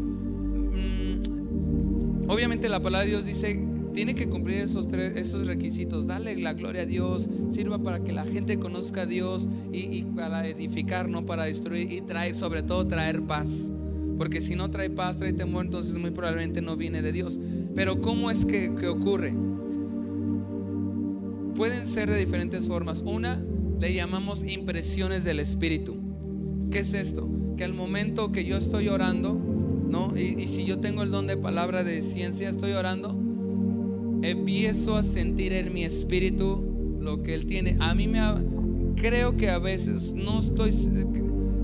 obviamente la palabra de Dios dice, tiene que cumplir esos, tres, esos requisitos. Darle la gloria a Dios, sirva para que la gente conozca a Dios y, para edificar, no para destruir y traer, sobre todo traer paz. Porque si no trae paz, trae temor, entonces muy probablemente no viene de Dios. Pero ¿cómo es que, que ocurre? pueden ser de diferentes formas. Una le llamamos impresiones del Espíritu. ¿Qué es esto? Que al momento que yo estoy orando, ¿no? Y, si yo tengo el don de palabra de ciencia, estoy orando, empiezo a sentir en mi espíritu lo que Él tiene. A mí me creo que a veces no estoy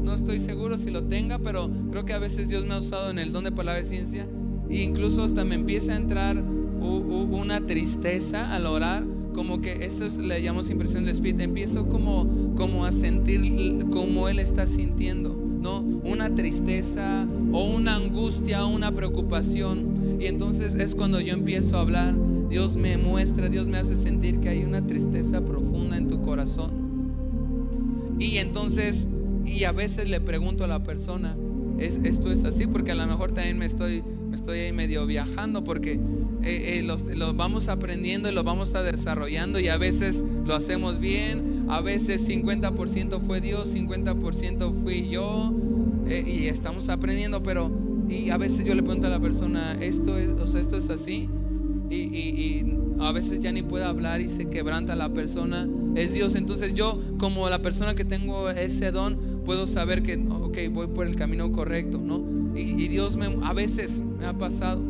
no estoy seguro si lo tenga, pero creo que a veces Dios me ha usado en el don de palabra de ciencia e incluso hasta me empieza a entrar una tristeza al orar como que eso le llamamos impresión del Espíritu, empiezo como, como a sentir como Él está sintiendo, ¿no? Una tristeza o una angustia o una preocupación. Y entonces es cuando yo empiezo a hablar, Dios me muestra, Dios me hace sentir que hay una tristeza profunda en tu corazón. Y entonces, y a veces le pregunto a la persona, ¿Es, esto es así, porque a lo mejor también me estoy, me estoy ahí medio viajando, porque eh, eh, lo vamos aprendiendo y lo vamos a desarrollando y a veces lo hacemos bien, a veces 50% fue Dios, 50% fui yo eh, y estamos aprendiendo, pero y a veces yo le pregunto a la persona, esto es, o sea, esto es así y, y a veces ya ni puede hablar y se quebranta la persona, es Dios, entonces yo como la persona que tengo ese don, puedo saber que, ok, voy por el camino correcto, ¿no? Y, Dios me, a veces me ha pasado,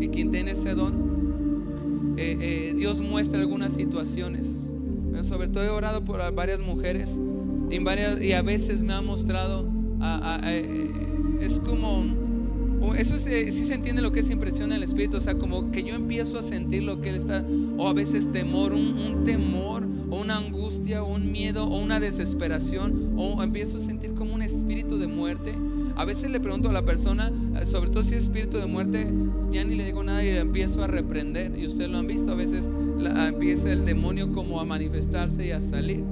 y quien tiene ese don, eh, eh, Dios muestra algunas situaciones. Sobre todo he orado por varias mujeres y, varias, y a veces me ha mostrado, eh, es como, eso sí se entiende lo que es impresión en el espíritu, o sea, como que yo empiezo a sentir lo que él está, o a veces temor, un, temor, o una angustia, o un miedo, o una desesperación, o empiezo a sentir como un espíritu de muerte. A veces le pregunto a la persona, sobre todo si es espíritu de muerte, ya ni le digo nada y le empiezo a reprender. Y ustedes lo han visto, a veces empieza el demonio como a manifestarse y a salir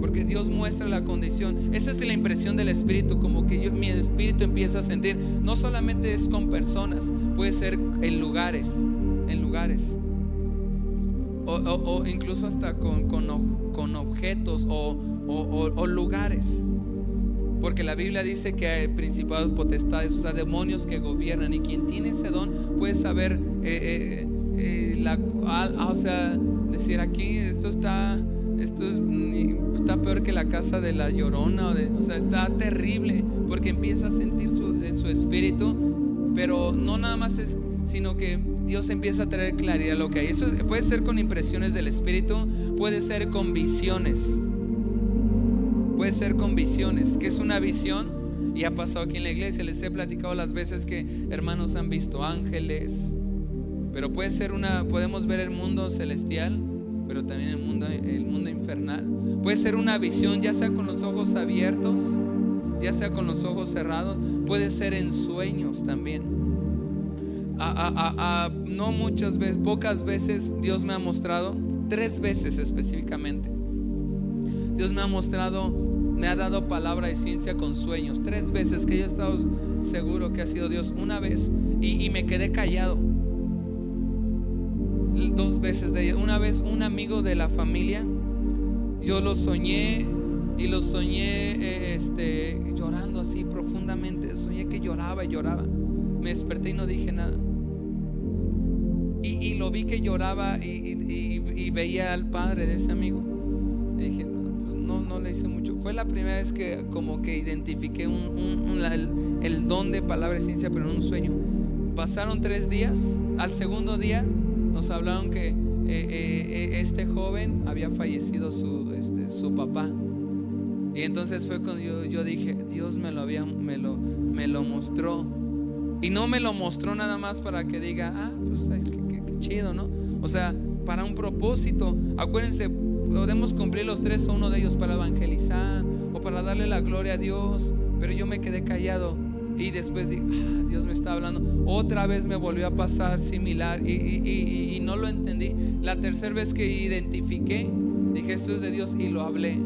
porque Dios muestra la condición. Esa es la impresión del Espíritu, como que mi Espíritu empieza a sentir. No solamente es con personas, puede ser en lugares, en lugares. O, incluso hasta con, con, objetos o, lugares. Porque la Biblia dice que hay principados, potestades, o sea, demonios que gobiernan. Y quien tiene ese don puede saber, eh, eh, eh, la, o sea, decir aquí, esto está esto está peor que la casa de la llorona, o, de, o sea, está terrible, porque empieza a sentir su, en su espíritu, pero no nada más es, sino que Dios empieza a traer claridad a lo que hay. Eso puede ser con impresiones del espíritu, puede ser con visiones, puede ser con visiones, que es una visión. Y ha pasado aquí en la iglesia, les he platicado las veces que hermanos han visto ángeles, pero puede ser una, podemos ver el mundo celestial pero también el mundo, el mundo infernal. Puede ser una visión, ya sea con los ojos abiertos, ya sea con los ojos cerrados, puede ser en sueños también. no muchas veces, pocas veces Dios me ha mostrado, tres veces específicamente. Dios me ha mostrado, me ha dado palabra de ciencia con sueños, tres veces que yo he estado seguro que ha sido Dios, una vez, y me quedé callado dos veces de. Una vez un amigo de la familia, yo lo soñé y lo soñé eh, este, llorando así profundamente. Soñé que lloraba y lloraba. Me desperté y no dije nada. Y, lo vi que lloraba y, veía al padre de ese amigo. dije, hice mucho. Fue la primera vez que como que identifiqué el, don de palabra de ciencia, pero en un sueño. Pasaron tres días. Al segundo día nos hablaron que eh, eh, eh, este joven había fallecido su, este, su papá. Y entonces fue cuando yo, dije, Dios me lo, había, me, lo, me lo mostró. Y no me lo mostró nada más para que diga, ah, pues qué, chido, ¿no? O sea, para un propósito. Acuérdense, podemos cumplir los tres o uno de ellos para evangelizar o para darle la gloria a Dios. Pero yo me quedé callado y después dije, ah, Dios me está hablando. Otra vez me volvió a pasar similar y, no lo entendí. La tercera vez que identifiqué, dije, esto es de Dios y lo hablé.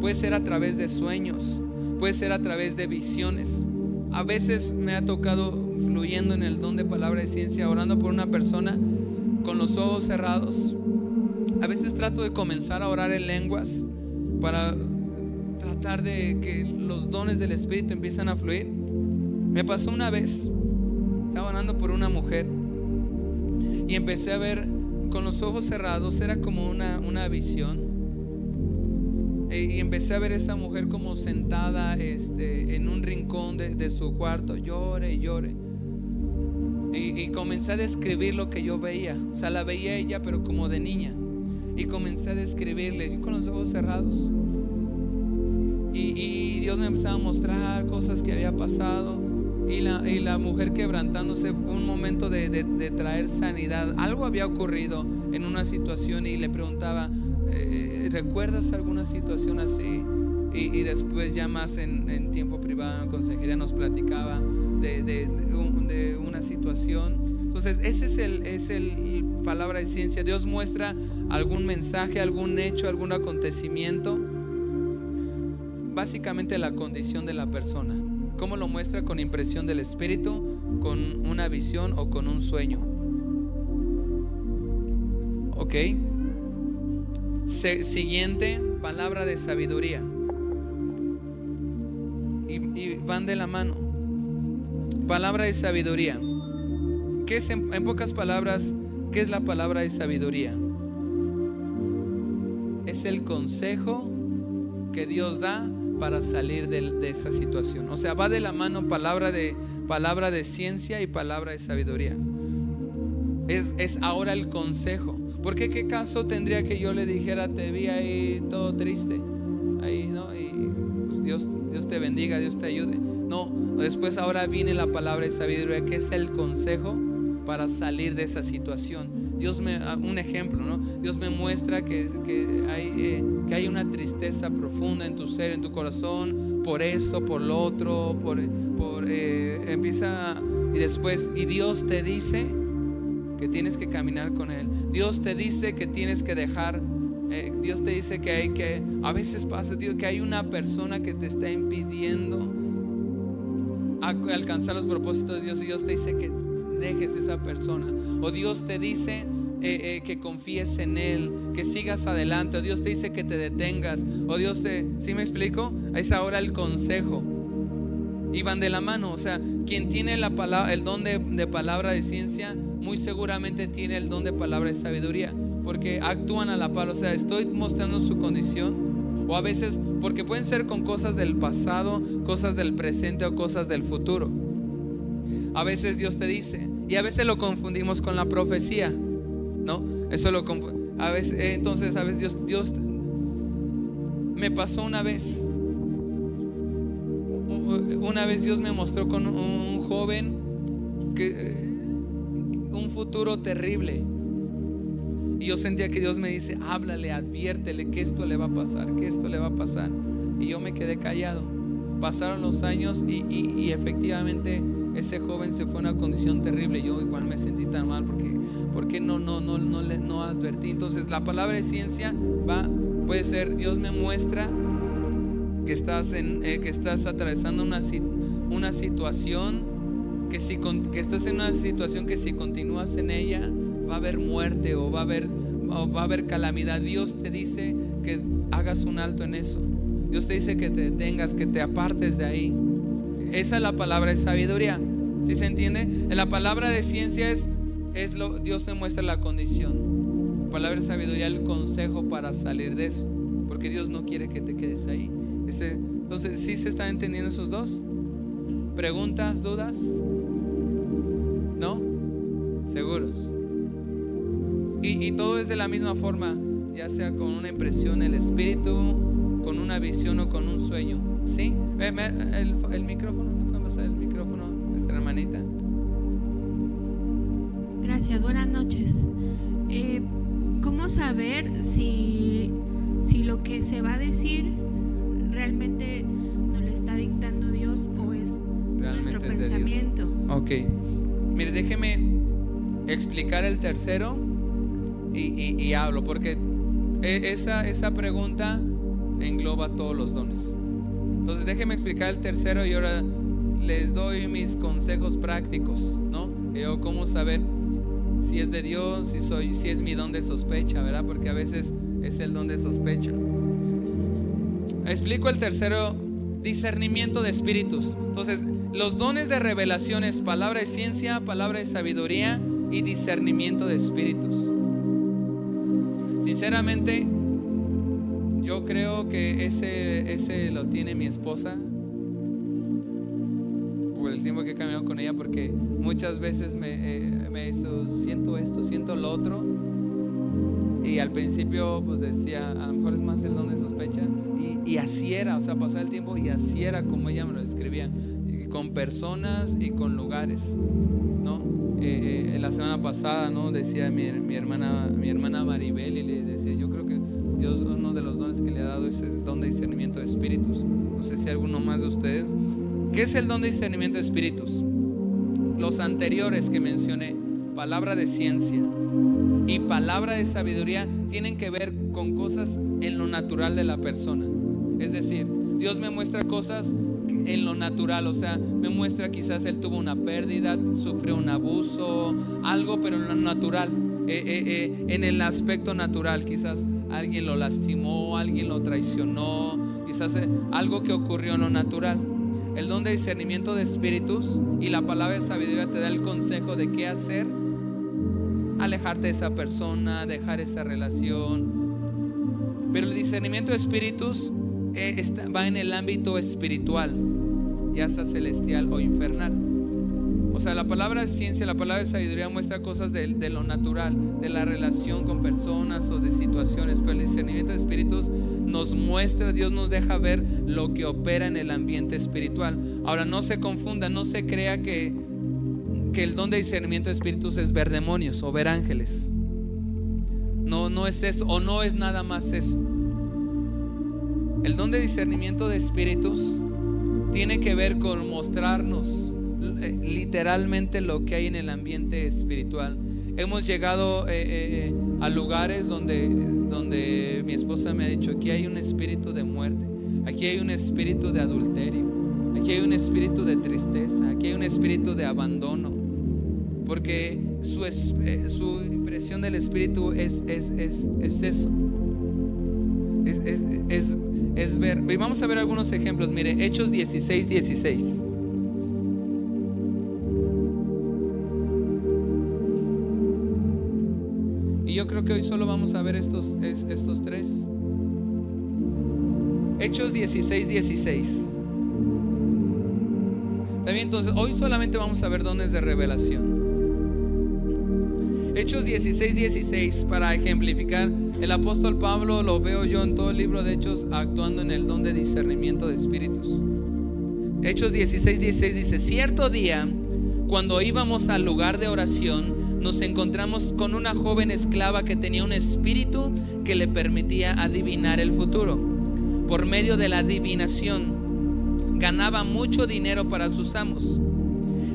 Puede ser a través de sueños, puede ser a través de visiones. A veces me ha tocado fluyendo en el don de palabra de ciencia, orando por una persona con los ojos cerrados. A veces trato de comenzar a orar en lenguas para tratar de que los dones del Espíritu empiezan a fluir. Me pasó una vez, estaba orando por una mujer y empecé a ver con los ojos cerrados, era como una, una visión. E, y empecé a ver esa mujer como sentada este, en un rincón de, su cuarto, llore y llore. Y, y, comencé a describir lo que yo veía. O sea, la veía ella, pero como de niña. Y comencé a describirle, con los ojos cerrados. Y, Dios me empezaba a mostrar cosas que había pasado. Y la, y la mujer quebrantándose un momento de, de, traer sanidad. Algo había ocurrido en una situación y le preguntaba, eh, ¿recuerdas alguna situación así? Y, después ya más en, en, tiempo privado en consejería nos platicaba de, de, de, una situación. Entonces, ese es el, es el palabra de ciencia. Dios muestra algún mensaje, algún hecho, algún acontecimiento básicamente la condición de la persona. ¿Cómo lo muestra? Con impresión del espíritu, con una visión o con un sueño. ¿Ok? siguiente, palabra de sabiduría. Y, van de la mano. Palabra de sabiduría. ¿Qué es en, en pocas palabras? ¿Qué es la palabra de sabiduría? Es el consejo que Dios da para salir de, esa situación. O sea, va de la mano palabra de, palabra de ciencia y palabra de sabiduría. Es, es ahora el consejo. Porque qué caso tendría que yo le dijera, te vi ahí todo triste? Ahí, ¿no? Y pues, Dios, Dios te bendiga, Dios te ayude. No, después ahora viene la palabra de sabiduría, que es el consejo para salir de esa situación. Dios me, ah, un ejemplo, ¿no? Dios me muestra que, hay, eh, que hay una tristeza profunda en tu ser, en tu corazón, por esto, por lo otro, por, por eh, empieza y después, y Dios te dice que tienes que caminar con Él. Dios te dice que tienes que dejar eh, Dios te dice que hay que, a veces pasa, Dios, que hay una persona que te está impidiendo alcanzar los propósitos de Dios y Dios te dice que dejes esa persona. O Dios te dice eh, eh, que confíes en Él, que sigas adelante. O Dios te dice que te detengas. O Dios te, ¿sí me explico? Es ahora el consejo. Y van de la mano. O sea, quien tiene el don de, de palabra de ciencia, muy seguramente tiene el don de palabra de sabiduría. Porque actúan a la par. O sea, estoy mostrando su condición. O a veces, porque pueden ser con cosas del pasado, cosas del presente o cosas del futuro. A veces Dios te dice, y a veces lo confundimos con la profecía, ¿no? Eso lo a veces, eh, entonces a veces Dios, Dios me pasó una vez. Una vez Dios me mostró con un joven que eh, un futuro terrible. Y yo sentía que Dios me dice, háblale, adviértele que esto le va a pasar, que esto le va a pasar. Y yo me quedé callado. Pasaron los años y, y efectivamente ese joven se fue a una condición terrible. Yo igual me sentí tan mal porque, porque no, no, no, no, le, no advertí. Entonces la palabra de ciencia va, puede ser, Dios me muestra que estás, en, eh, que estás atravesando una, una situación, que, si, que estás en una situación que si continúas en ella va a haber muerte o va a haber, o va a haber calamidad. Dios te dice que hagas un alto en eso. Dios te dice que te detengas, que te apartes de ahí. Esa es la palabra de sabiduría. ¿Sí se entiende? En la palabra de ciencia es, es lo, Dios te muestra la condición. La palabra de sabiduría el consejo para salir de eso. Porque Dios no quiere que te quedes ahí. entonces, ¿sí se están entendiendo esos dos? ¿Preguntas, dudas? ¿No? ¿Seguros? Y, y todo es de la misma forma, ya sea con una impresión el espíritu, con una visión o con un sueño. ¿Sí? El, el micrófono, ¿me puede pasar el micrófono, nuestra hermanita? Gracias, buenas noches. Eh, ¿Cómo saber si, si lo que se va a decir realmente nos lo está dictando Dios o es nuestro pensamiento? Ok, mire, déjeme explicar el tercero y, y hablo, porque e, esa, esa pregunta engloba todos los dones. Entonces déjenme explicar el tercero y ahora les doy mis consejos prácticos, ¿no? Yo cómo saber si es de Dios, si soy, si es mi don de sospecha, ¿verdad? Porque a veces es el don de sospecha. Explico el tercero, discernimiento de espíritus. Entonces, los dones de revelación es palabra de ciencia, palabra de sabiduría y discernimiento de espíritus. Sinceramente, yo creo que ese, ese lo tiene mi esposa por el tiempo que he caminado con ella, porque muchas veces me, eh, me siento esto, siento lo otro. Y al principio pues decía, a lo mejor es más el don de sospecha. Y, y así era, o sea, pasaba el tiempo y así era como ella me lo describía. con personas y con lugares, ¿no? Eh, eh, la semana pasada, ¿no? Decía mi, mi, hermana, mi hermana Maribel y le alguno más de ustedes. ¿Qué es el don de discernimiento de espíritus? Los anteriores que mencioné, palabra de ciencia y palabra de sabiduría, tienen que ver con cosas en lo natural de la persona. Es decir, Dios me muestra cosas en lo natural, o sea, me muestra quizás él tuvo una pérdida, sufrió un abuso, algo, pero en lo natural, eh, eh, eh, en el aspecto natural, quizás alguien lo lastimó, alguien lo traicionó, quizás algo que ocurrió en lo natural. El don de discernimiento de espíritus y la palabra de sabiduría te da el consejo de qué hacer, alejarte de esa persona, dejar esa relación. Pero el discernimiento de espíritus eh, va en el ámbito espiritual, ya sea celestial o infernal. O sea, la palabra ciencia, la palabra de sabiduría muestra cosas de, lo natural, de la relación con personas o de situaciones, pero el discernimiento de espíritus nos muestra, Dios nos deja ver lo que opera en el ambiente espiritual. Ahora, no se confunda, no se crea que, que el don de discernimiento de espíritus es ver demonios o ver ángeles. No, no es eso, o no es nada más eso. El don de discernimiento de espíritus tiene que ver con mostrarnos eh, literalmente lo que hay en el ambiente espiritual. Hemos llegado eh, eh, a lugares donde, donde mi esposa me ha dicho, aquí hay un espíritu de muerte, aquí hay un espíritu de adulterio, aquí hay un espíritu de tristeza, aquí hay un espíritu de abandono, porque su, su impresión del espíritu es, es, es, es eso. Es, es, es, ver. Y vamos a ver algunos ejemplos. Mire, Hechos 16, 16. Yo creo que hoy solo vamos a ver estos, estos tres. Hechos 16, 16. ¿Está bien? Entonces, hoy solamente vamos a ver dones de revelación. Hechos 16, 16, para ejemplificar, el apóstol Pablo lo veo yo en todo el libro de Hechos actuando en el don de discernimiento de espíritus. Hechos 16, 16 dice, cierto día, cuando íbamos al lugar de oración, nos encontramos con una joven esclava que tenía un espíritu que le permitía adivinar el futuro. Por medio de la adivinación, ganaba mucho dinero para sus amos.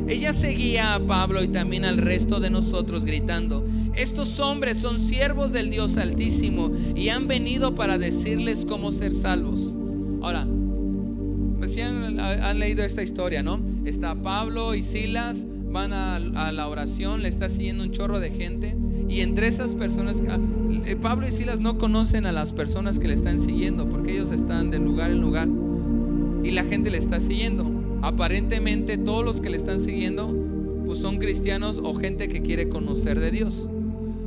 Ella seguía a Pablo y también al resto de nosotros gritando, estos hombres son siervos del Dios Altísimo y han venido para decirles cómo ser salvos. Ahora, han, han leído esta historia, ¿no? Está Pablo y Silas van a, la oración, le está siguiendo un chorro de gente. Y entre esas personas, eh, Pablo y Silas no conocen a las personas que le están siguiendo, porque ellos están de lugar en lugar y la gente le está siguiendo. Aparentemente todos los que le están siguiendo pues son cristianos o gente que quiere conocer de Dios.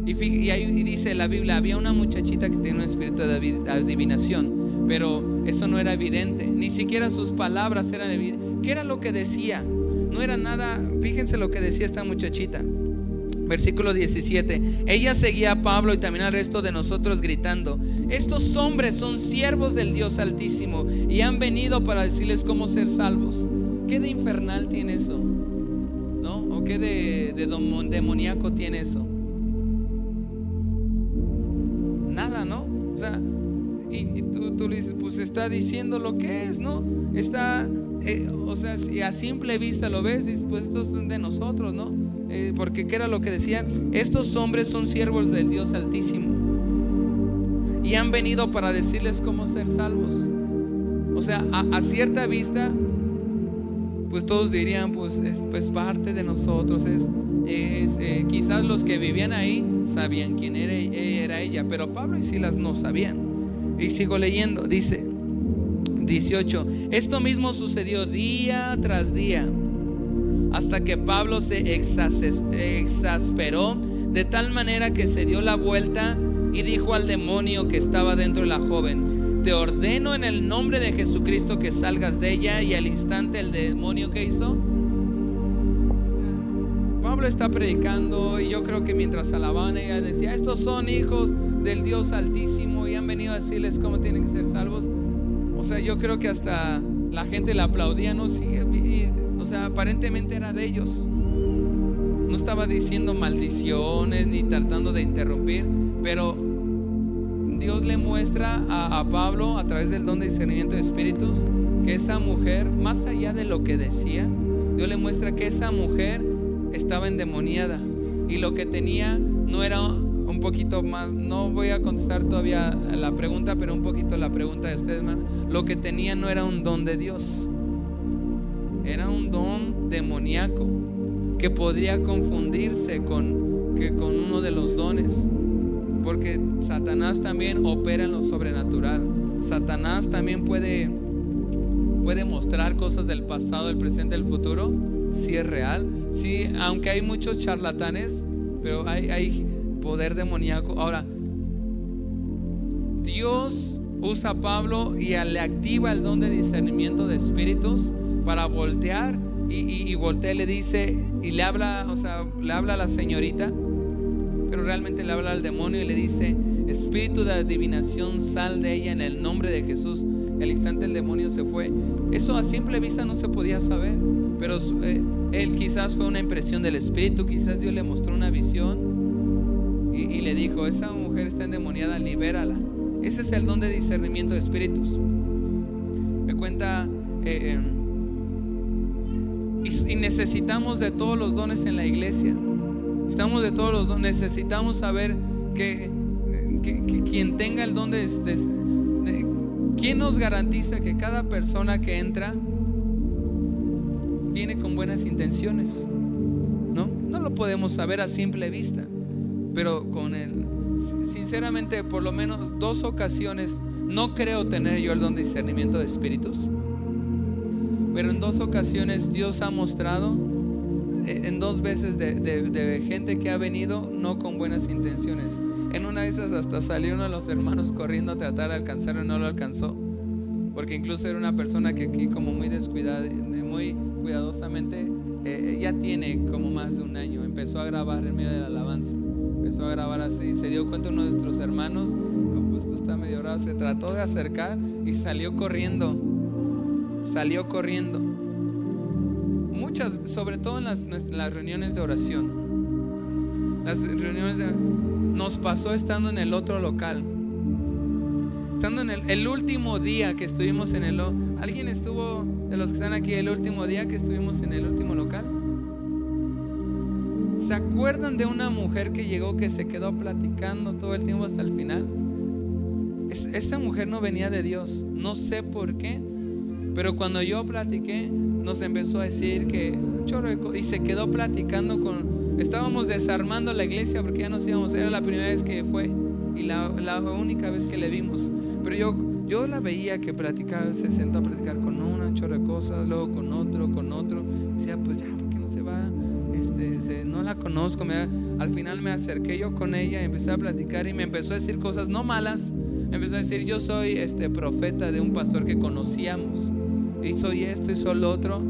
Y, y, dice la Biblia, había una muchachita que tiene un espíritu de adivinación, pero eso no era evidente, ni siquiera sus palabras eran evidentes. ¿Qué era lo que decía? No era nada, fíjense lo que decía esta muchachita. Versículo 17. Ella seguía a Pablo y también al resto de nosotros gritando, estos hombres son siervos del Dios Altísimo y han venido para decirles cómo ser salvos. ¿Qué de infernal tiene eso? ¿No? ¿O qué de, demoníaco tiene eso? Nada, ¿no? O sea, y, tú, tú le dices, pues está diciendo lo que es, ¿no? Está eh, o sea, si a simple vista lo ves, dices, pues estos son de nosotros, ¿no? Eh, porque ¿qué era lo que decía? Estos hombres son siervos del Dios Altísimo y han venido para decirles cómo ser salvos. O sea, a, cierta vista, pues todos dirían, pues es pues parte de nosotros, es, eh, quizás los que vivían ahí sabían quién era, era ella, pero Pablo y Silas no sabían. Y sigo leyendo, dice, 18. Esto mismo sucedió día tras día hasta que Pablo se exasperó de tal manera que se dio la vuelta y dijo al demonio que estaba dentro de la joven, te ordeno en el nombre de Jesucristo que salgas de ella y al instante el demonio que hizo. Pablo está predicando y yo creo que mientras alababan ella decía, estos son hijos del Dios altísimo y han venido a decirles cómo tienen que ser salvos. O sea, yo creo que hasta la gente le aplaudía, ¿no? Sí, o sea, aparentemente era de ellos. No estaba diciendo maldiciones ni tratando de interrumpir, pero Dios le muestra a, Pablo a través del don de discernimiento de espíritus que esa mujer, más allá de lo que decía, Dios le muestra que esa mujer estaba endemoniada y lo que tenía no era un poquito más, no voy a contestar todavía la pregunta, pero un poquito la pregunta de ustedes, Lo que tenía no era un don de Dios, era un don demoníaco que podría confundirse con, que con uno de los dones, porque Satanás también opera en lo sobrenatural. Satanás también puede, puede mostrar cosas del pasado, del presente, del futuro, si es real. Aunque hay muchos charlatanes, pero hay, hay poder demoníaco. Ahora, Dios usa a Pablo y le activa el don de discernimiento de espíritus para voltear y, voltea y le dice y le habla, o sea, le habla a la señorita, pero realmente le habla al demonio y le dice, espíritu de adivinación, sal de ella en el nombre de Jesús. El instante el demonio se fue. Eso a simple vista no se podía saber, pero eh, él quizás fue una impresión del espíritu, quizás Dios le mostró una visión y, le dijo, esa mujer está endemoniada, libérala. Ese es el don de discernimiento de espíritus. Me cuenta... Eh, em, y, necesitamos de todos los dones en la iglesia. Estamos de todos los dones. Necesitamos saber que, quien tenga el don de, ¿Quién nos garantiza que cada persona que entra viene con buenas intenciones? ¿No? No lo podemos saber a simple vista. Pero con el, sinceramente, por lo menos dos ocasiones, no creo tener yo el don de discernimiento de espíritus. Pero en dos ocasiones Dios ha mostrado, eh, en dos veces de, gente que ha venido no con buenas intenciones. En una de esas hasta salió uno de los hermanos corriendo a tratar de alcanzarlo y no lo alcanzó. Porque incluso era una persona que aquí como muy descuidada, muy cuidadosamente, eh, ya tiene como más de un año. Empezó a grabar en medio de la alabanza. Empezó a grabar así. Se dio cuenta uno de nuestros hermanos, pues esto está medio raro, se trató de acercar y salió corriendo salió corriendo. Muchas, sobre todo en las, las reuniones de oración. Las reuniones de, nos pasó estando en el otro local. Estando en el, el último día que estuvimos en el... ¿Alguien estuvo de los que están aquí el último día que estuvimos en el último local? ¿Se acuerdan de una mujer que llegó que se quedó platicando todo el tiempo hasta el final? esta mujer no venía de Dios. No sé por qué. Pero cuando yo platiqué, nos empezó a decir que y se quedó platicando con, estábamos desarmando la iglesia porque ya nos íbamos, era la primera vez que fue y la, única vez que le vimos. Pero yo, yo la veía que platicaba, se sentó a platicar con una chorro de cosas, luego con otro, con otro. Decía, pues ya, ¿por qué no se va? No la conozco. Al final me acerqué yo con ella, empecé a platicar y me empezó a decir cosas no malas. empezó a decir, yo soy este profeta de un pastor que conocíamos y soy esto y soy lo otro.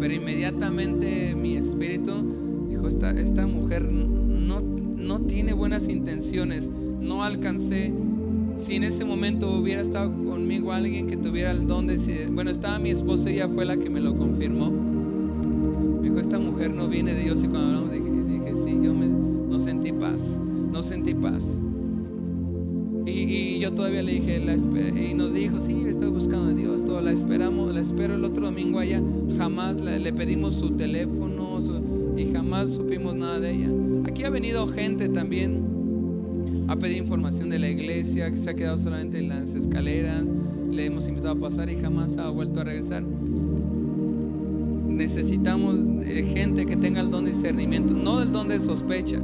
Pero inmediatamente mi espíritu dijo, esta, esta mujer no, no tiene buenas intenciones, no alcancé. Si en ese momento hubiera estado conmigo alguien que tuviera el don de... Bueno, estaba mi esposa, ella fue la que me lo confirmó. Me dijo, esta mujer no viene de Dios. Y cuando hablamos dije, dije sí, yo me, no sentí paz, no sentí paz. Y, yo todavía le dije, y nos dijo, sí, estoy buscando a Dios, todo, la esperamos, la espero el otro domingo allá. Jamás le, pedimos su teléfono y jamás supimos nada de ella. Aquí ha venido gente también a pedir información de la iglesia, que se ha quedado solamente en las escaleras, le hemos invitado a pasar y jamás ha vuelto a regresar. Necesitamos eh, gente que tenga el don de discernimiento, no el don de sospecha,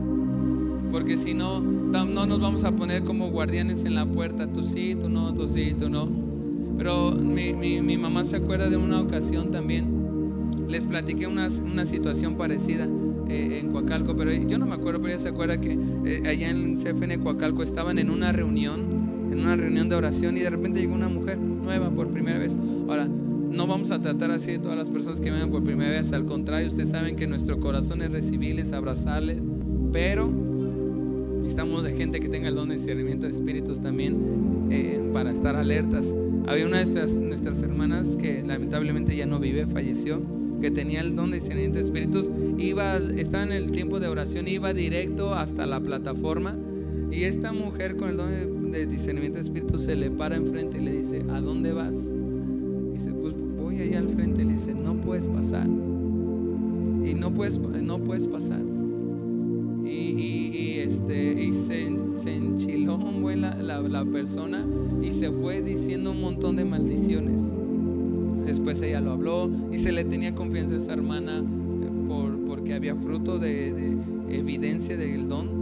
porque si no, no nos vamos a poner como guardianes en la puerta, tú sí, tú no, tú sí, tú no. Pero mi, mi, mamá se acuerda de una ocasión también, les platiqué una, una situación parecida eh, en Coacalco, pero yo no me acuerdo, pero ella se acuerda que eh, allá en CFN Coacalco estaban en una reunión, en una reunión de oración y de repente llegó una mujer nueva por primera vez. Ahora, no vamos a tratar así de todas las personas que vengan por primera vez, al contrario, ustedes saben que nuestro corazón es recibirles, abrazarles, pero Necesitamos de gente que tenga el don de discernimiento de espíritus también eh, para estar alertas. Había una de nuestras, hermanas que lamentablemente ya no vive, falleció, que tenía el don de discernimiento de espíritus, iba, estaba en el tiempo de oración, iba directo hasta la plataforma y esta mujer con el don de, discernimiento de espíritus se le para enfrente y le dice, ¿a dónde vas? Frente. Le dice, no puedes pasar. Y no puedes, no puedes pasar y, este, y se, enchiló la, la, la, persona y se fue diciendo un montón de maldiciones. Después ella lo habló y se le tenía confianza a esa hermana eh, por, porque había fruto de, de evidencia del don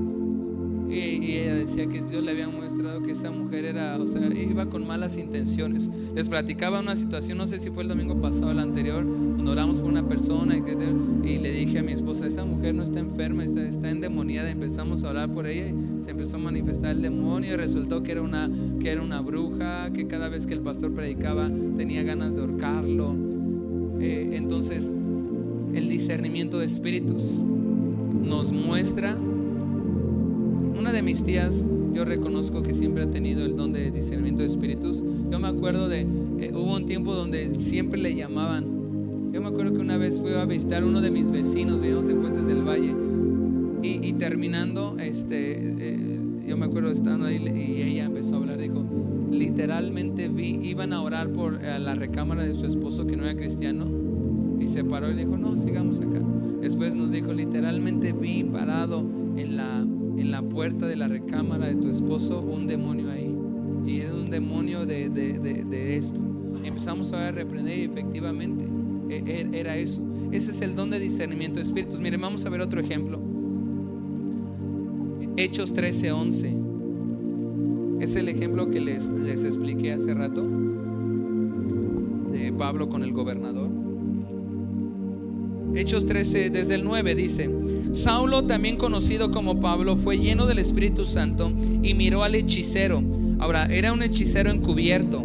y, ella decía que Dios le había mostrado que esa mujer era, o sea, iba con malas intenciones. Les platicaba una situación, no sé si fue el domingo pasado o el anterior, cuando oramos por una persona y, le dije a mi esposa, esa mujer no está enferma, está, está endemoniada. Empezamos a orar por ella y se empezó a manifestar el demonio y resultó que era una, que era una bruja, que cada vez que el pastor predicaba tenía ganas de ahorcarlo. Eh, entonces, el discernimiento de espíritus nos muestra una de mis tías yo reconozco que siempre ha tenido el don de discernimiento de espíritus. Yo me acuerdo de, eh, hubo un tiempo donde siempre le llamaban. Yo me acuerdo que una vez fui a visitar uno de mis vecinos, vivíamos en Fuentes del Valle, y, terminando, este, eh, yo me acuerdo estando ahí y ella empezó a hablar, dijo, literalmente vi, iban a orar por eh, la recámara de su esposo que no era cristiano, y se paró y dijo, no, sigamos acá. Después nos dijo, literalmente vi parado en la, en la puerta de la recámara de tu esposo un demonio ahí. Y era un demonio de, de, de, esto. empezamos a reprender y efectivamente e, e, era eso. Ese es el don de discernimiento de espíritus. Miren, vamos a ver otro ejemplo. Hechos 13:11. Es el ejemplo que les, les expliqué hace rato de Pablo con el gobernador. Hechos 13, desde el 9 dice, Saulo, también conocido como Pablo, fue lleno del Espíritu Santo y miró al hechicero. Ahora, era un hechicero encubierto.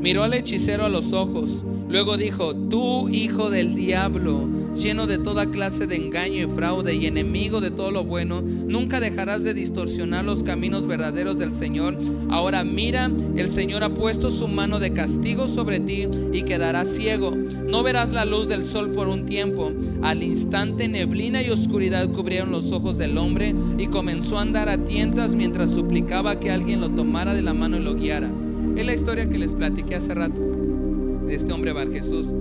Miró al hechicero a los ojos. Luego dijo, tú hijo del diablo lleno de toda clase de engaño y fraude y enemigo de todo lo bueno, nunca dejarás de distorsionar los caminos verdaderos del Señor. Ahora mira, el Señor ha puesto su mano de castigo sobre ti y quedarás ciego. No verás la luz del sol por un tiempo. Al instante neblina y oscuridad cubrieron los ojos del hombre y comenzó a andar a tientas mientras suplicaba que alguien lo tomara de la mano y lo guiara. Es la historia que les platiqué hace rato de este hombre Bar Jesús.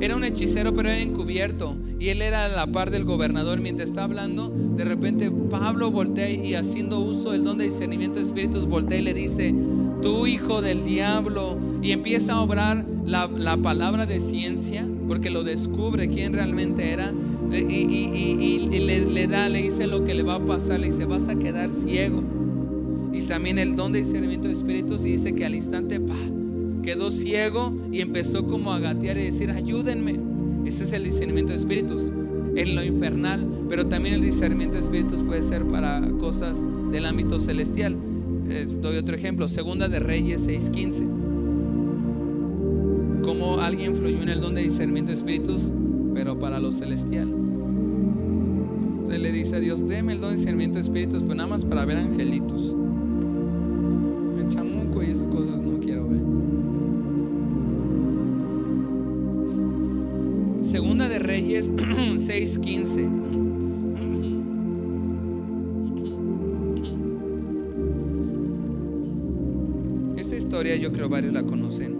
Era un hechicero, pero era encubierto. Y él era a la par del gobernador. Mientras está hablando, de repente Pablo voltea y haciendo uso del don de discernimiento de espíritus, voltea y le dice, tú hijo del diablo. Y empieza a obrar la, palabra de ciencia, porque lo descubre quién realmente era. Y, le, da, le dice lo que le va a pasar, le dice, vas a quedar ciego. Y también el don de discernimiento de espíritus y dice que al instante, pa, quedó ciego y empezó como a gatear y decir, ayúdenme. Ese es el discernimiento de espíritus, en lo infernal, pero también el discernimiento de espíritus puede ser para cosas del ámbito celestial. Eh, doy otro ejemplo, Segunda de Reyes 6:15. Como alguien fluyó en el don de discernimiento de espíritus, pero para lo celestial. Entonces le dice a Dios, déme el don de discernimiento de espíritus, pues nada más para ver angelitos. Reyes 6:15. Esta historia yo creo varios la conocen.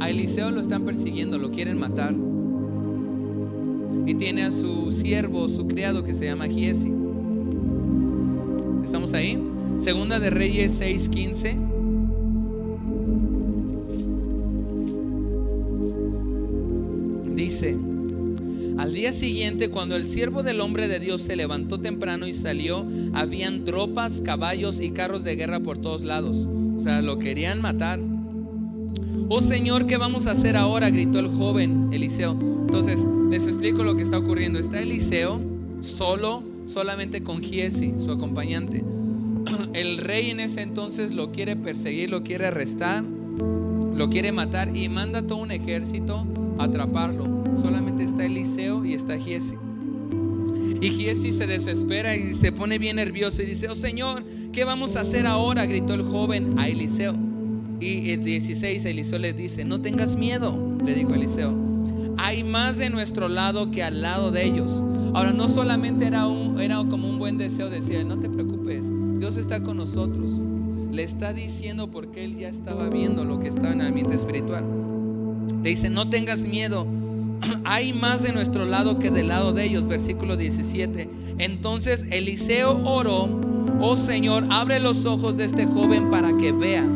A Eliseo lo están persiguiendo, lo quieren matar. Y tiene a su siervo, su criado que se llama Giesi. ¿Estamos ahí? Segunda de Reyes 6:15. Día siguiente, cuando el siervo del hombre de Dios se levantó temprano y salió, habían tropas, caballos y carros de guerra por todos lados. O sea, lo querían matar. Oh Señor, ¿qué vamos a hacer ahora? gritó el joven Eliseo. Entonces, les explico lo que está ocurriendo. Está Eliseo solo, solamente con Giesi, su acompañante. El rey en ese entonces lo quiere perseguir, lo quiere arrestar, lo quiere matar y manda todo un ejército a atraparlo solamente está Eliseo y está Giesi. Y Giesi se desespera y se pone bien nervioso y dice, oh Señor, ¿qué vamos a hacer ahora? Gritó el joven a Eliseo. Y el 16 Eliseo le dice, no tengas miedo, le dijo Eliseo. Hay más de nuestro lado que al lado de ellos. Ahora, no solamente era, un, era como un buen deseo, decía, no te preocupes, Dios está con nosotros. Le está diciendo porque él ya estaba viendo lo que estaba en el ambiente espiritual. Le dice, no tengas miedo, hay más de nuestro lado que del lado de ellos. Versículo 17. Entonces Eliseo oró, oh Señor, abre los ojos de este joven para que vea.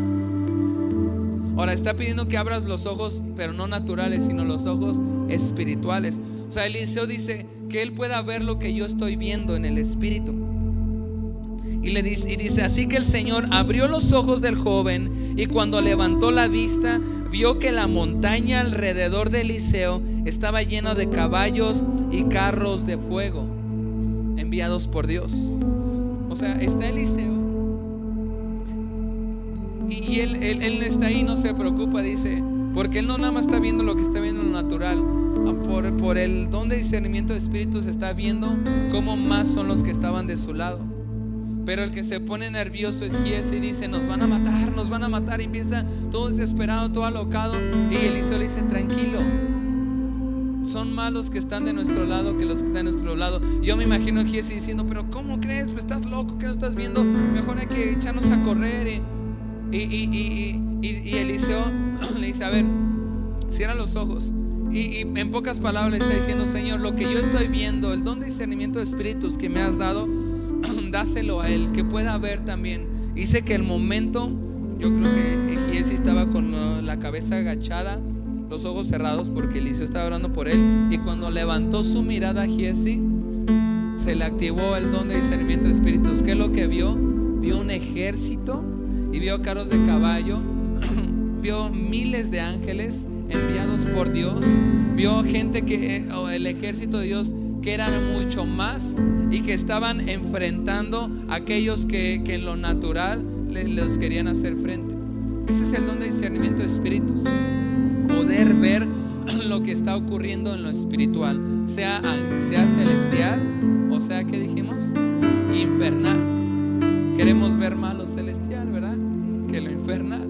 Ahora está pidiendo que abras los ojos, pero no naturales, sino los ojos espirituales. O sea, Eliseo dice que él pueda ver lo que yo estoy viendo en el espíritu. Y le dice, y dice, así que el Señor abrió los ojos del joven y cuando levantó la vista, vio que la montaña alrededor de Eliseo estaba llena de caballos y carros de fuego enviados por Dios. O sea, está Eliseo. Y, él, él, está ahí, no se preocupa, dice, porque él no nada más está viendo lo que está viendo en lo natural. Por, por el don de discernimiento de espíritus está viendo cómo más son los que estaban de su lado. Pero el que se pone nervioso es Giese y dice, nos van a matar, nos van a matar. Y empieza todo desesperado, todo alocado. Y Eliseo le dice, tranquilo. Son malos que están de nuestro lado que los que están de nuestro lado. Yo me imagino a Giese diciendo, pero ¿cómo crees? Pues estás loco, que no estás viendo? Mejor hay que echarnos a correr. Y, y, y Eliseo le dice, a ver, cierra los ojos. Y, en pocas palabras está diciendo, Señor, lo que yo estoy viendo, el don de discernimiento de espíritus que me has dado, dáselo a Él, que pueda ver también. Dice que el momento, yo creo que Giesi estaba con uh, la cabeza agachada, los ojos cerrados, porque Eliseo estaba orando por él. Y cuando levantó su mirada a Giesi, se le activó el don de discernimiento de espíritus. ¿Qué es lo que vio? Vio un ejército y vio carros de caballo, vio miles de ángeles enviados por Dios, vio gente que, eh, el ejército de Dios que eran mucho más y que estaban enfrentando a aquellos que, en lo natural los querían hacer frente. Ese es el don de discernimiento de espíritus. Poder ver lo que está ocurriendo en lo espiritual, sea, sea celestial o sea, que dijimos? Infernal. Queremos ver más lo celestial, ¿verdad? Que lo infernal.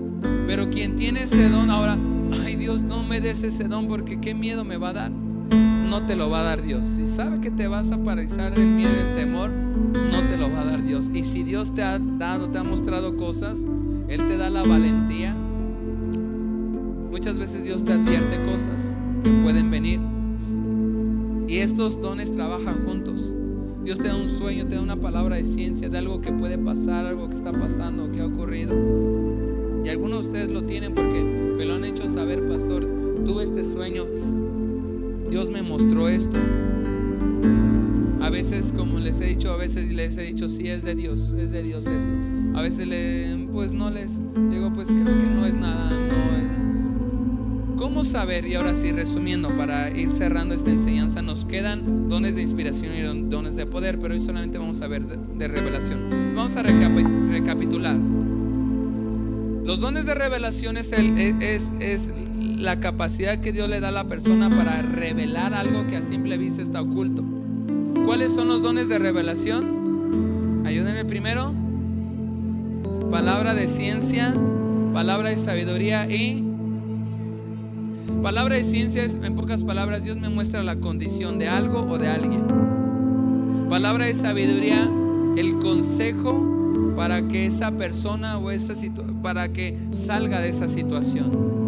Pero quien tiene ese don ahora, ay Dios, no me des ese don porque qué miedo me va a dar. No te lo va a dar Dios. Si sabe que te vas a paralizar del miedo y del temor, no te lo va a dar Dios. Y si Dios te ha dado, te ha mostrado cosas, Él te da la valentía. Muchas veces Dios te advierte cosas que pueden venir. Y estos dones trabajan juntos. Dios te da un sueño, te da una palabra de ciencia de algo que puede pasar, algo que está pasando, que ha ocurrido. Y algunos de ustedes lo tienen porque me lo han hecho saber, pastor. Tuve este sueño. Dios me mostró esto. A veces, como les he dicho, a veces les he dicho, sí es de Dios, es de Dios esto. A veces le, pues no les digo, pues creo que no es nada. ¿Cómo saber? Y ahora sí, resumiendo, para ir cerrando esta enseñanza, nos quedan dones de inspiración y dones de poder, pero hoy solamente vamos a ver de, revelación. Vamos a recapitular. Los dones de revelación es, es, la capacidad que Dios le da a la persona para revelar algo que a simple vista está oculto. ¿Cuáles son los dones de revelación? Ayúdenme primero. Palabra de ciencia, palabra de sabiduría y palabra de ciencia es, en pocas palabras, Dios me muestra la condición de algo o de alguien. Palabra de sabiduría, el consejo para que esa persona o esa para que salga de esa situación.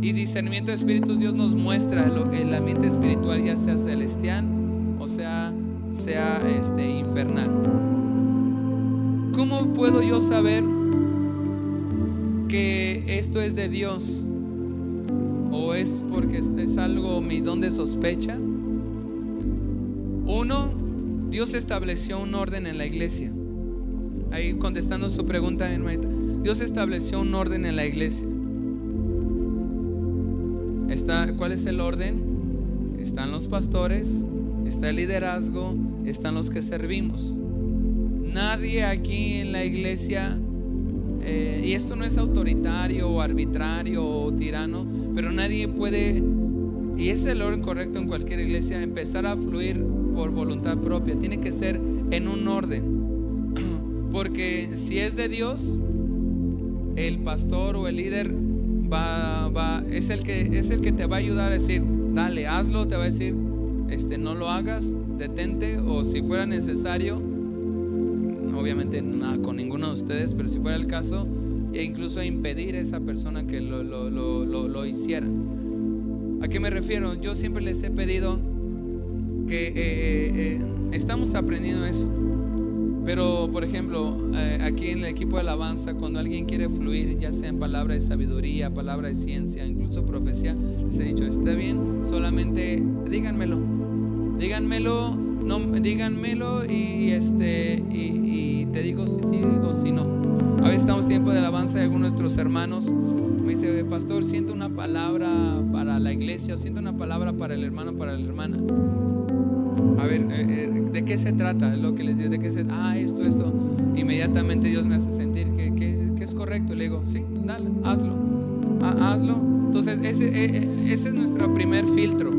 Y discernimiento de espíritus Dios nos muestra el ambiente espiritual ya sea celestial o sea sea este infernal. ¿Cómo puedo yo saber que esto es de Dios? ¿O es porque es algo mi don de sospecha? Uno, Dios estableció un orden en la iglesia ahí contestando su pregunta, hermanita, Dios estableció un orden en la iglesia. Está, ¿Cuál es el orden? Están los pastores, está el liderazgo, están los que servimos. Nadie aquí en la iglesia, eh, y esto no es autoritario o arbitrario o tirano, pero nadie puede, y es el orden correcto en cualquier iglesia, empezar a fluir por voluntad propia. Tiene que ser en un orden. Porque si es de Dios, el pastor o el líder va, va, es, el que, es el que te va a ayudar a decir, dale, hazlo, te va a decir, este, no lo hagas, detente, o si fuera necesario, obviamente nada con ninguno de ustedes, pero si fuera el caso, e incluso impedir a esa persona que lo, lo, lo, lo hiciera. ¿A qué me refiero? Yo siempre les he pedido que eh, eh, eh, estamos aprendiendo eso. Pero, por ejemplo, eh, aquí en el equipo de alabanza, cuando alguien quiere fluir, ya sea en palabra de sabiduría, palabra de ciencia, incluso profecía, les he dicho, está bien, solamente díganmelo. Díganmelo, no, díganmelo y, este, y, te digo si sí o si no. A veces estamos tiempo de alabanza de algunos de nuestros hermanos. Me dice, pastor, siento una palabra para la iglesia o siento una palabra para el hermano, para la hermana a ver, eh, eh, ¿de qué se trata? Lo que les digo, ¿de qué se Ah, esto, esto. Inmediatamente Dios me hace sentir que, que, es correcto. Le digo, sí, dale, hazlo. Ah, hazlo. Entonces, ese, eh, ese es nuestro primer filtro.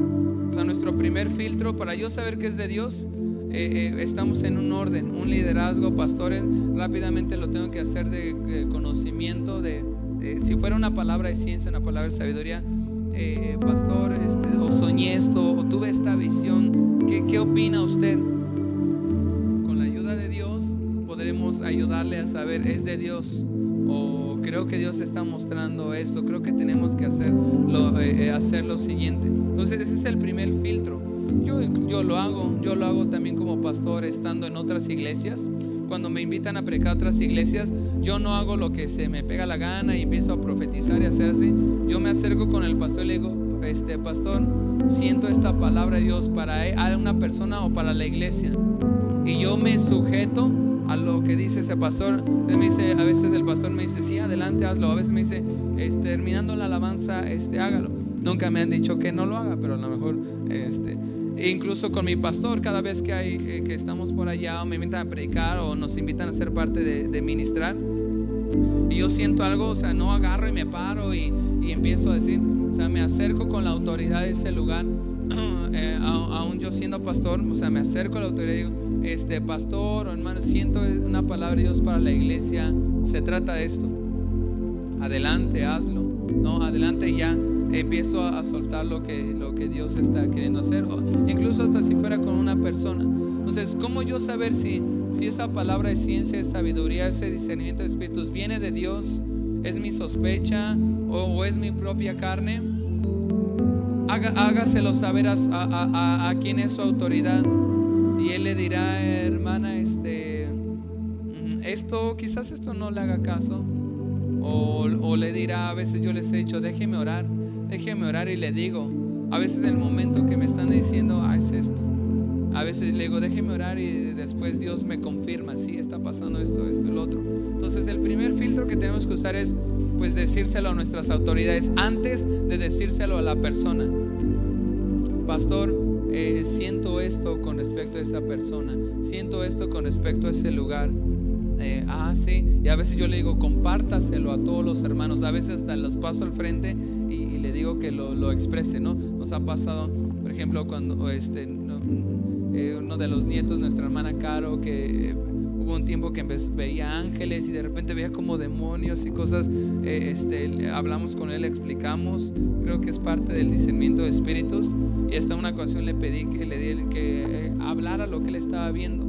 O sea, nuestro primer filtro para yo saber que es de Dios eh, eh, estamos en un orden, un liderazgo, pastores, rápidamente lo tengo que hacer de, conocimiento, de, si fuera una palabra de ciencia, una palabra de sabiduría, eh, pastor, este, o soñé esto, o tuve esta visión, ¿qué, ¿qué opina usted? Con la ayuda de Dios podremos ayudarle a saber, ¿es de Dios? o creo que Dios está mostrando esto, creo que tenemos que hacer lo, hacer lo siguiente. Entonces ese es el primer filtro. Yo, yo lo hago, yo lo hago también como pastor estando en otras iglesias. Cuando me invitan a predicar a otras iglesias, yo no hago lo que se me pega la gana y empiezo a profetizar y hacer así. Yo me acerco con el pastor y le digo, este pastor, siento esta palabra de Dios para e, una persona o para la iglesia. Y yo me sujeto a lo que dice ese pastor. me dice, a veces el pastor me dice, sí, adelante, hazlo. A veces me dice, este, terminando la alabanza, este, hágalo. Nunca me han dicho que no lo haga, pero a lo mejor, este, incluso con mi pastor, cada vez que, hay, eh, que estamos por allá o me invitan a predicar o nos invitan a ser parte de, ministrar, y yo siento algo, o sea, no agarro y me paro y, empiezo a decir, sea, me acerco con la autoridad de ese lugar, eh, aún yo siendo pastor, o sea, me acerco a la autoridad y digo, este pastor o hermano, siento una palabra de Dios para la iglesia, se trata de esto. Adelante, hazlo. No, adelante ya empiezo a, soltar lo que, lo que Dios está queriendo hacer, incluso hasta si fuera con una persona. Entonces, ¿cómo yo saber si, si esa palabra de ciencia, de sabiduría, ese discernimiento de espíritus viene de Dios? ¿Es mi sospecha o, es mi propia carne? hágaselo saber a, a, quién es su autoridad. Y él le dirá, hermana, este, mm, esto, quizás esto no le haga caso. O, o, le dirá, a veces yo les he dicho, déjeme orar déjeme orar y le digo. A veces en el momento que me están diciendo, ah, es esto. A veces le digo, déjeme orar y después Dios me confirma, sí, está pasando esto, esto, el otro. Entonces el primer filtro que tenemos que usar es pues decírselo a nuestras autoridades antes de decírselo a la persona. Pastor, eh, siento esto con respecto a esa persona, siento esto con respecto a ese lugar. Eh, ah, sí, y a veces yo le digo, compártaselo a todos los hermanos, a veces hasta los paso al frente digo que lo, lo, exprese, ¿no? Nos ha pasado, por ejemplo, cuando este, eh, uno de los nietos, nuestra hermana Caro, que hubo un tiempo que veía ángeles y de repente veía como demonios y cosas, eh, este, hablamos con él, explicamos, creo que es parte del discernimiento de espíritus y hasta una ocasión le pedí que le di, que hablara lo que él estaba viendo.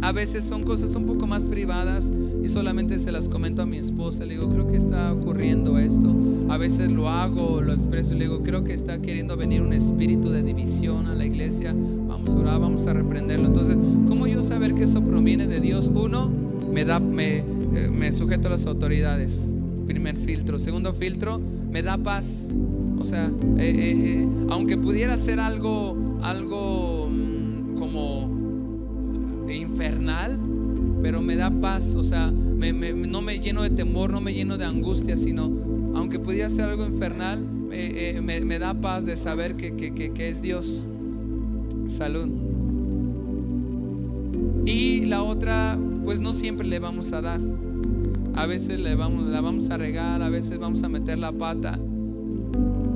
A veces son cosas un poco más privadas y solamente se las comento a mi esposa. Le digo, creo que está ocurriendo esto. A veces lo hago, lo expreso le digo, creo que está queriendo venir un espíritu de división a la iglesia. Vamos a orar, vamos a reprenderlo. Entonces, ¿cómo yo saber que eso proviene de Dios? Uno, me, da, me, eh, me sujeto a las autoridades. Primer filtro. Segundo filtro, me da paz. O sea, eh, eh, aunque pudiera ser algo, algo mm, como infernal, pero me da paz, o sea, no me lleno de temor, no me lleno de angustia, sino, aunque pudiera ser algo infernal, eh, me, da paz de saber que, que, es Dios. Salud. Y la otra, pues no siempre le vamos a dar. A veces le vamos, la vamos a regar, a veces vamos a meter la pata.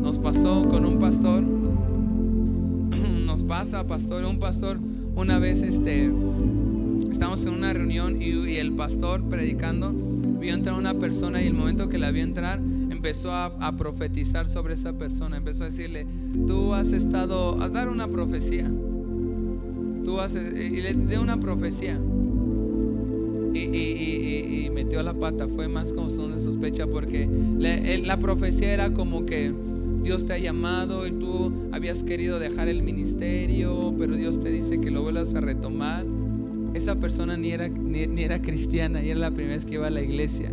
Nos pasó con un pastor. Nos pasa, pastor, un pastor una vez este Estamos en una reunión y, el pastor predicando vio entrar una persona y el momento que la vio entrar empezó a, profetizar sobre esa persona. Empezó a decirle, tú has estado, a dar una profecía. Tú has, y le dio una profecía. Y, metió la pata. Fue más como son de sospecha porque la profecía era como que Dios te ha llamado y tú habías querido dejar el ministerio, pero Dios te dice que lo vuelvas a retomar esa persona ni era, ni, era cristiana y era la primera vez que iba a la iglesia.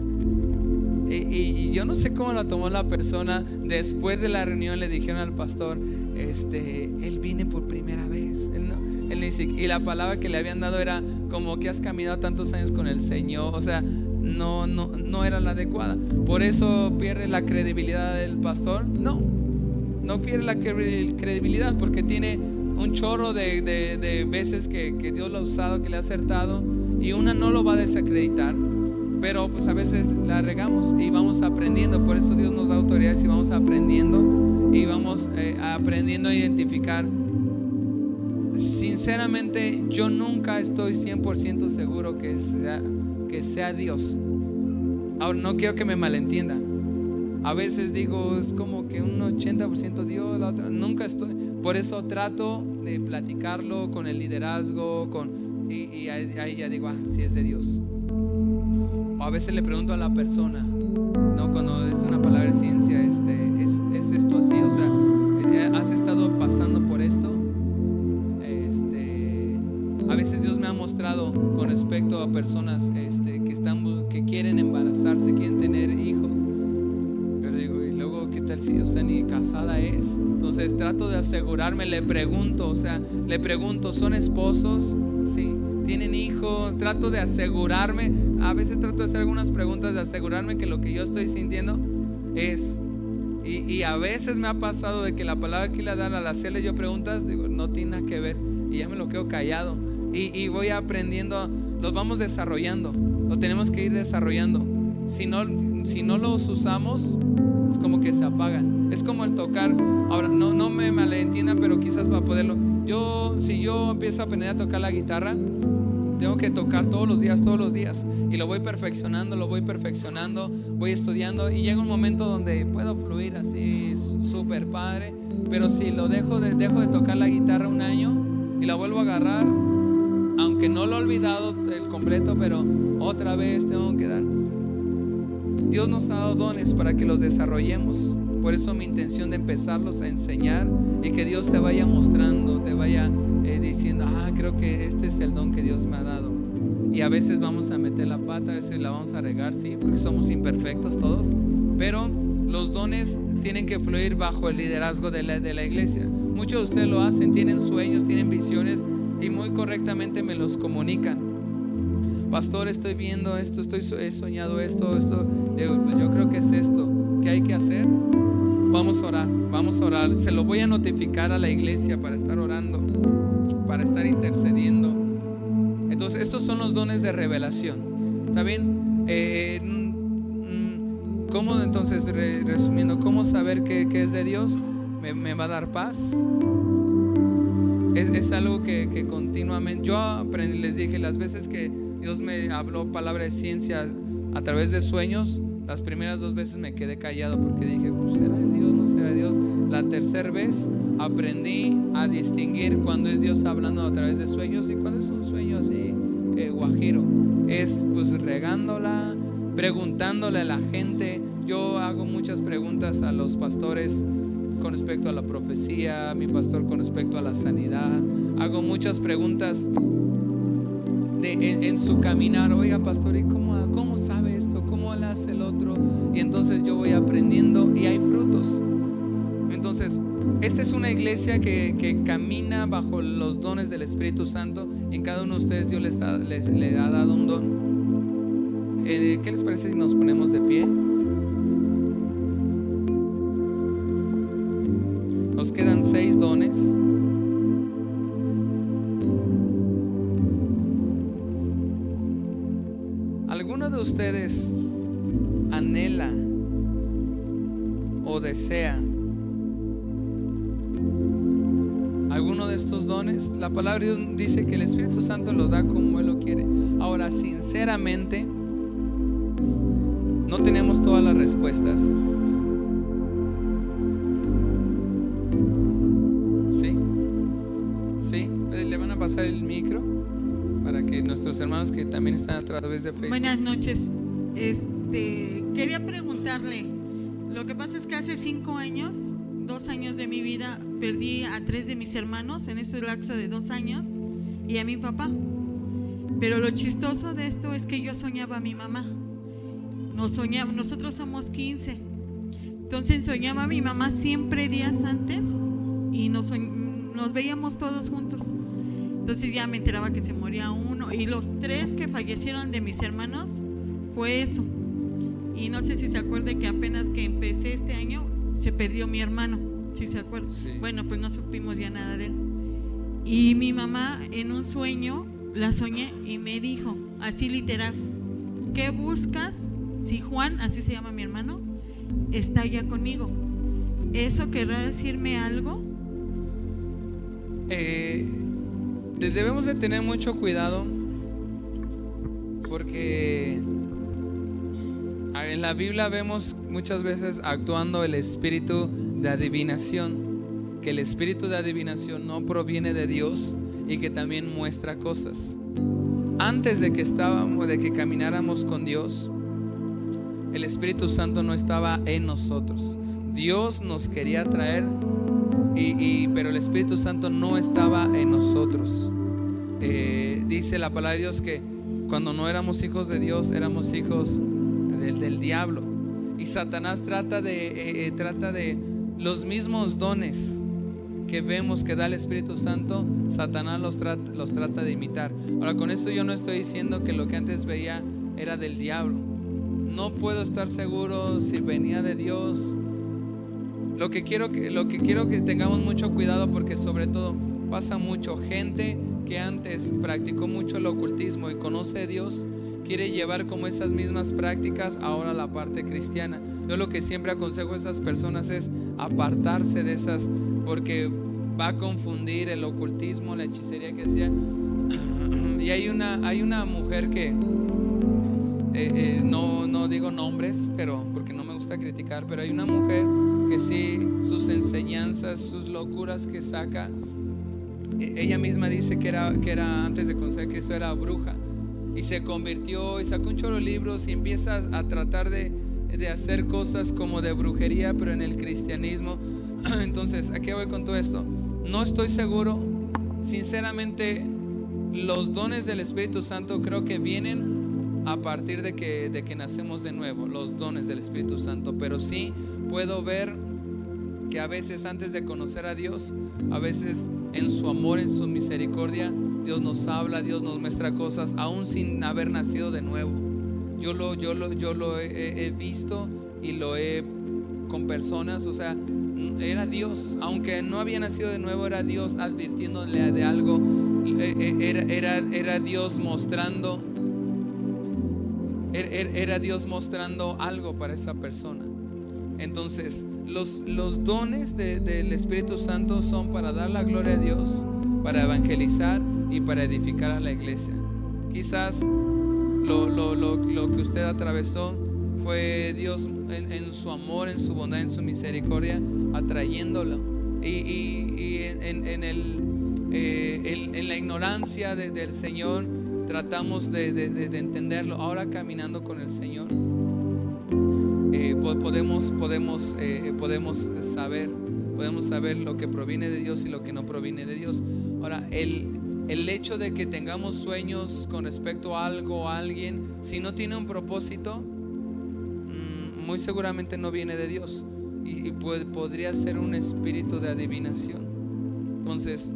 Y, yo no sé cómo la tomó la persona. Después de la reunión le dijeron al pastor, este, él viene por primera vez. y la palabra que le habían dado era como que has caminado tantos años con el Señor. O sea, no, no, no era la adecuada. Por eso pierde la credibilidad del pastor. No, no pierde la credibilidad porque tiene un chorro de, veces que, Dios lo ha usado, que le ha acertado, y una no lo va a desacreditar, pero pues a veces la regamos y vamos aprendiendo, por eso Dios nos da autoridades y vamos aprendiendo y vamos eh, aprendiendo a identificar sinceramente yo nunca estoy 100% seguro que sea, que sea Dios. Ahora no quiero que me malentienda. A veces digo, es como que un 80% Dios, la otra, nunca estoy. Por eso trato de platicarlo con el liderazgo, con, y, ahí, ya digo, ah, si es de Dios. O a veces le pregunto a la persona, no cuando es una palabra de ciencia, este, es, es esto así, o sea, eh, ¿has estado pasando por esto? Este, a veces Dios me ha mostrado con respecto a personas este, que, están, que quieren embarazarse, quieren luego, ¿qué tal si, sea, ni casada es? Entonces trato de asegurarme, le pregunto, o sea, le pregunto, ¿son esposos? Sí. ¿Tienen hijos? Trato de asegurarme. A veces trato de hacer algunas preguntas de asegurarme que lo que yo estoy sintiendo es y, a veces me ha pasado de que la palabra que le dan al hacerle yo preguntas, digo, no tiene nada que ver. Y ya me lo quedo callado. Y, voy aprendiendo, los vamos desarrollando. Lo tenemos que ir desarrollando. Si no, si no los usamos, es como que se apagan. Es como el tocar. Ahora, no, no me malentiendan, pero quizás para poderlo. Yo, si yo empiezo a aprender a tocar la guitarra, tengo que tocar todos los días, todos los días. Y lo voy perfeccionando, lo voy perfeccionando, voy estudiando. Y llega un momento donde puedo fluir así, súper padre. Pero si lo dejo de, dejo de tocar la guitarra un año y la vuelvo a agarrar, aunque no lo he olvidado el completo, pero otra vez tengo que dar. Dios nos ha dado dones para que los desarrollemos. Por eso mi intención de empezarlos a enseñar y que Dios te vaya mostrando, te vaya eh, diciendo, ah, creo que este es el don que Dios me ha dado. Y a veces vamos a meter la pata, a veces la vamos a regar, sí, porque somos imperfectos todos. Pero los dones tienen que fluir bajo el liderazgo de la, de la iglesia. Muchos de ustedes lo hacen, tienen sueños, tienen visiones y muy correctamente me los comunican. Pastor, estoy viendo esto, estoy, he soñado esto, esto. pues yo creo que es esto. ¿Qué hay que hacer? Vamos a orar, vamos a orar. Se lo voy a notificar a la iglesia para estar orando para estar intercediendo. Entonces, estos son los dones de revelación. ¿Está bien? Eh, mm, ¿Cómo entonces, resumiendo, cómo saber que, es de Dios? ¿Me, va a dar paz? Es, algo que, continuamente, yo aprendí, les dije, las veces que Dios me habló palabra de ciencia a través de sueños, las primeras dos veces me quedé callado porque dije, pues, ¿será Dios? ¿No será Dios? La tercera vez aprendí a distinguir cuando es Dios hablando a través de sueños y cuando es un sueño así eh, guajiro. Es pues regándola, preguntándole a la gente. Yo hago muchas preguntas a los pastores con respecto a la profecía, mi pastor con respecto a la sanidad. Hago muchas preguntas de, en, su caminar. Oiga, pastor, ¿y cómo, cómo sabe esto? ¿Cómo le hace el otro? Y entonces yo voy aprendiendo y hay frutos. Entonces, esta es una iglesia que, camina bajo los dones del Espíritu Santo. En cada uno de ustedes Dios les, ha dado un don. Eh, ¿Qué les parece si nos ponemos de pie? Nos quedan seis dones. De ustedes anhela o desea estos dones, la palabra de Dios dice que el Espíritu Santo los da como Él lo quiere. Ahora, sinceramente, no tenemos todas las respuestas. ¿Sí? ¿Sí? ¿Le van a pasar el micro? Hermanos que también están a través de Facebook. Buenas noches. Este, quería preguntarle, lo que pasa es que hace cinco años dos años de mi vida perdí a tres de mis hermanos en ese lapso de dos años y a mi papá. Pero lo chistoso de esto es que yo soñaba a mi mamá. Nos soñaba, nosotros somos 15. Entonces soñaba a mi mamá siempre días antes y nos veíamos todos juntos. Entonces ya me enteraba que se moría uno. Y los tres que fallecieron de mis hermanos fue eso. Y no sé si se acuerde que apenas que empecé este año se perdió mi hermano, si se acuerda? Bueno, pues no supimos ya nada de él. Y mi mamá en un sueño la soñé y me dijo, así literal, ¿qué buscas si Juan, así se llama mi hermano, está ya conmigo? ¿Eso querrá decirme algo? Eh, debemos de tener mucho cuidado porque en la Biblia vemos muchas veces actuando el espíritu de adivinación, que el espíritu de adivinación no proviene de Dios y que también muestra cosas. Antes de que estábamos, de que camináramos con Dios, el Espíritu Santo no estaba en nosotros. Dios nos quería traer, y, pero el Espíritu Santo no estaba en nosotros. Eh, dice la palabra de Dios que cuando no éramos hijos de Dios, éramos hijos del, del diablo. Y Satanás trata de, eh, eh, trata de los mismos dones que vemos que da el Espíritu Santo, Satanás los trata, los trata de imitar. Ahora, con esto yo no estoy diciendo que lo que antes veía era del diablo. No puedo estar seguro si venía de Dios. Lo que quiero que, lo que, quiero que tengamos mucho cuidado porque sobre todo pasa mucho gente que antes practicó mucho el ocultismo y conoce a Dios, quiere llevar como esas mismas prácticas ahora a la parte cristiana. Yo lo que siempre aconsejo a esas personas es apartarse de esas porque va a confundir el ocultismo, la hechicería que sea. Y hay una, hay una mujer que, eh, eh, no, no digo nombres, pero porque no me gusta criticar, pero hay una mujer que sí, sus enseñanzas, sus locuras que saca, eh, ella misma dice que era, que era antes de conocer a Cristo era bruja y se convirtió y sacó un chorro de libros y empieza a tratar de, de hacer cosas como de brujería, pero en el cristianismo. Entonces, ¿a qué voy con todo esto? No estoy seguro, sinceramente, los dones del Espíritu Santo creo que vienen a partir de que, de que nacemos de nuevo, los dones del Espíritu Santo, pero sí puedo ver que a veces antes de conocer a Dios, a veces en su amor, en su misericordia, Dios nos habla, Dios nos muestra cosas, aún sin haber nacido de nuevo. Yo lo, yo lo, yo lo he, visto y lo he con personas, o sea, era Dios, aunque no había nacido de nuevo, era Dios advirtiéndole de algo, eh, eh, era, era, era Dios mostrando, era, era- era Dios mostrando algo para esa persona. Entonces, los, dones de- del Espíritu Santo son para dar la gloria a Dios, para evangelizar y para edificar a la iglesia. Quizás lo, que usted atravesó fue Dios en, su amor, en su bondad, en su misericordia, atrayéndolo. Y, eh, en la ignorancia de- del Señor tratamos de, de- de- de entenderlo. Ahora caminando con el Señor, eh, po- podemos, podemos, eh, podemos saber, podemos saber lo que proviene de Dios y lo que no proviene de Dios. Ahora, el, el hecho de que tengamos sueños con respecto a algo o a alguien, si no tiene un propósito, mm, muy seguramente no viene de Dios y, y puede- podría ser un espíritu de adivinación. Entonces,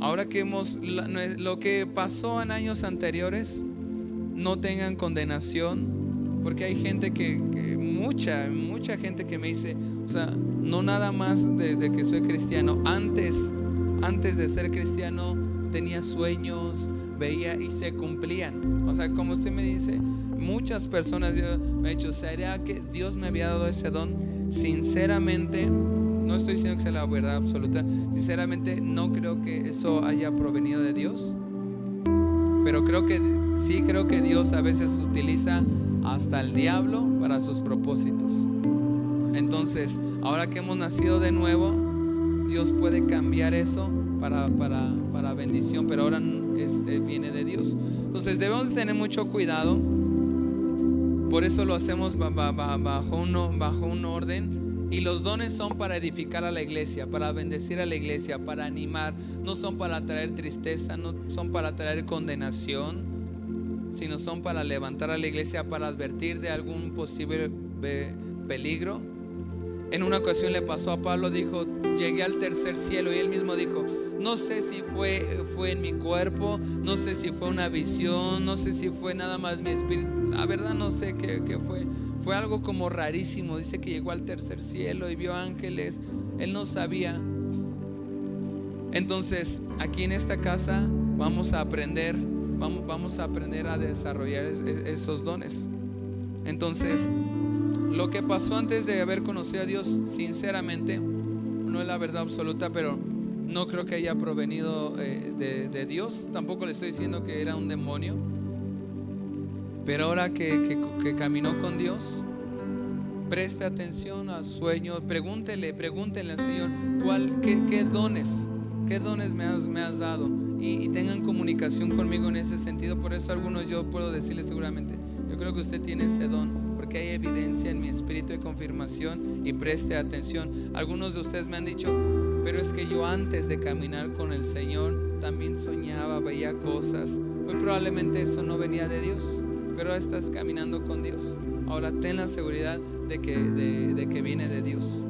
ahora que hemos, lo que pasó en años anteriores, no tengan condenación, porque hay gente que, mucha, mucha gente que me dice, o sea, no nada más desde que soy cristiano, antes, antes de ser cristiano tenía sueños, veía y se cumplían. O sea, como usted me dice, muchas personas yo- me han dicho, ¿sería que Dios me había dado ese don? Sinceramente, no estoy diciendo que sea la verdad absoluta, sinceramente no creo que eso haya provenido de Dios. Pero creo que sí creo que Dios a veces utiliza hasta el diablo para sus propósitos. Entonces, ahora que hemos nacido de nuevo, Dios puede cambiar eso para, para, para bendición, pero ahora eh, viene de Dios. Entonces debemos tener mucho cuidado. Por eso lo hacemos ba- ba- ba- bajo, uno, bajo un orden. Y los dones son para edificar a la iglesia, para bendecir a la iglesia, para animar. No son para traer tristeza, no son para traer condenación, sino son para levantar a la iglesia, para advertir de algún posible eh, peligro. En una ocasión le pasó a Pablo, dijo, llegué al tercer cielo y él mismo dijo, no sé si fue, fue en mi cuerpo, no sé si fue una visión, no sé si fue nada más mi espíritu, la verdad no sé qué, qué fue. Fue algo como rarísimo, dice que llegó al tercer cielo y vio ángeles, él no sabía. Entonces, aquí en esta casa vamos a aprender, vamos, a aprender a desarrollar es- es- esos dones. Entonces, lo que pasó antes de haber conocido a Dios, sinceramente, no es la verdad absoluta, pero no creo que haya provenido eh, de Dios. Tampoco le estoy diciendo que era un demonio. Pero ahora que, que- caminó con Dios, preste atención a sueños, pregúntele, pregúntele al Señor, ¿cuál, qué, dones, qué dones me has, me has dado? Y, y tengan comunicación conmigo en ese sentido. Por eso algunos yo puedo decirle seguramente, yo creo que usted tiene ese don, porque hay evidencia en mi espíritu de confirmación y preste atención. Algunos de ustedes me han dicho, pero es que yo antes de caminar con el Señor también soñaba, veía cosas. Muy probablemente eso no venía de Dios, pero estás caminando con Dios. Ahora ten la seguridad de que, de, de que viene de Dios.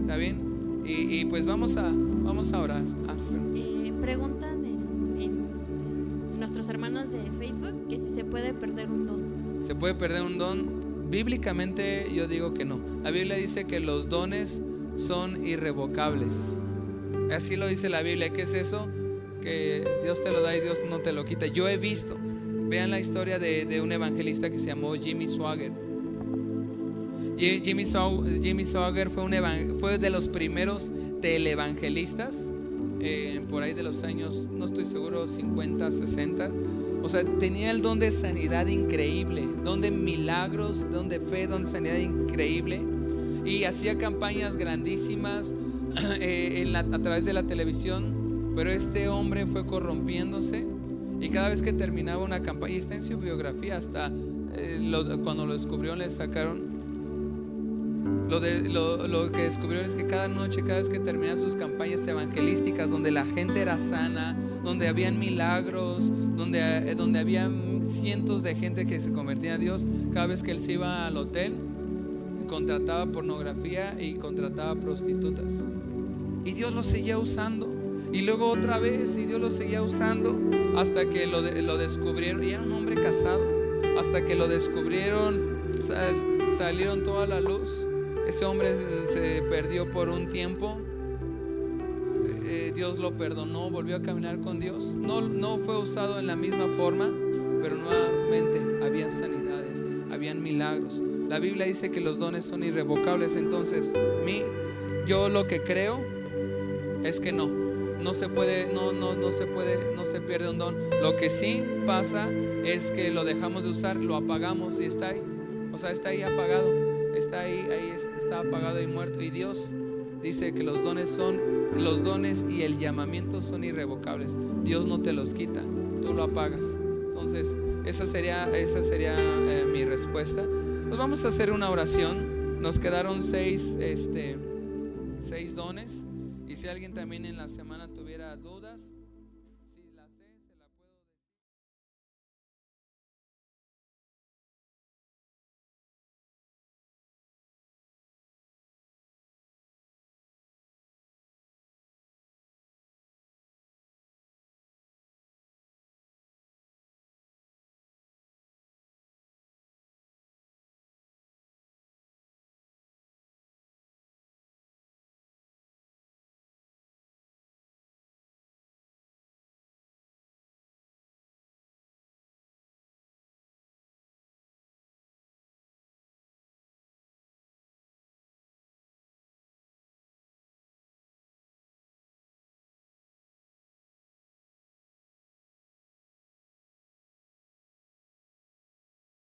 ¿Está bien? Y, y pues vamos a, vamos a orar. Ah. Eh, preguntan en, en nuestros hermanos de Facebook que si se puede perder un don. ¿Se puede perder un don? Bíblicamente yo digo que no. La Biblia dice que los dones son irrevocables. Así lo dice la Biblia. ¿Qué es eso? Que Dios te lo da y Dios no te lo quita. Yo he visto. Vean la historia de, de un evangelista que se llamó Jimmy Swagger. Ji- Jimmy, Jimmy Swagger fue, un fue de los primeros televangelistas, eh, por ahí de los años, no estoy seguro, 50, 60. O sea, tenía el don de sanidad increíble, don de milagros, don de fe, don de sanidad increíble. Y hacía campañas grandísimas eh, a través de la televisión. Pero este hombre fue corrompiéndose. Y cada vez que terminaba una campaña, y está en su biografía, hasta eh, cuando lo descubrió, le sacaron lo, de, lo, lo que descubrieron es que cada noche, cada vez que terminaban sus campañas evangelísticas, donde la gente era sana, donde habían milagros, donde, eh, donde había cientos de gente que se convertía a Dios, cada vez que él se iba al hotel, contrataba pornografía y contrataba prostitutas. Y Dios lo seguía usando. Y luego otra vez, y Dios lo seguía usando hasta que lo, lo descubrieron. Y era un hombre casado. Hasta que lo descubrieron, sal- salieron toda la luz. Ese hombre se, perdió por un tiempo. Eh, Dios lo perdonó, volvió a caminar con Dios. No, no fue usado en la misma forma, pero nuevamente había sanidades, habían milagros. La Biblia dice que los dones son irrevocables. Entonces, mi, yo lo que creo es que no. No se puede, no, no, no se puede, no se pierde un don. Lo que sí pasa es que lo dejamos de usar, lo apagamos y está ahí. O sea, está ahí apagado. Está ahí, ahí es- está apagado y muerto. Y Dios dice que los dones son, los dones y el llamamiento son irrevocables. Dios no te los quita, tú lo apagas. Entonces, esa sería, esa sería eh, mi respuesta. Pues vamos a hacer una oración. Nos quedaron seis, este, seis dones. Y si alguien también en la semana tuviera dudas,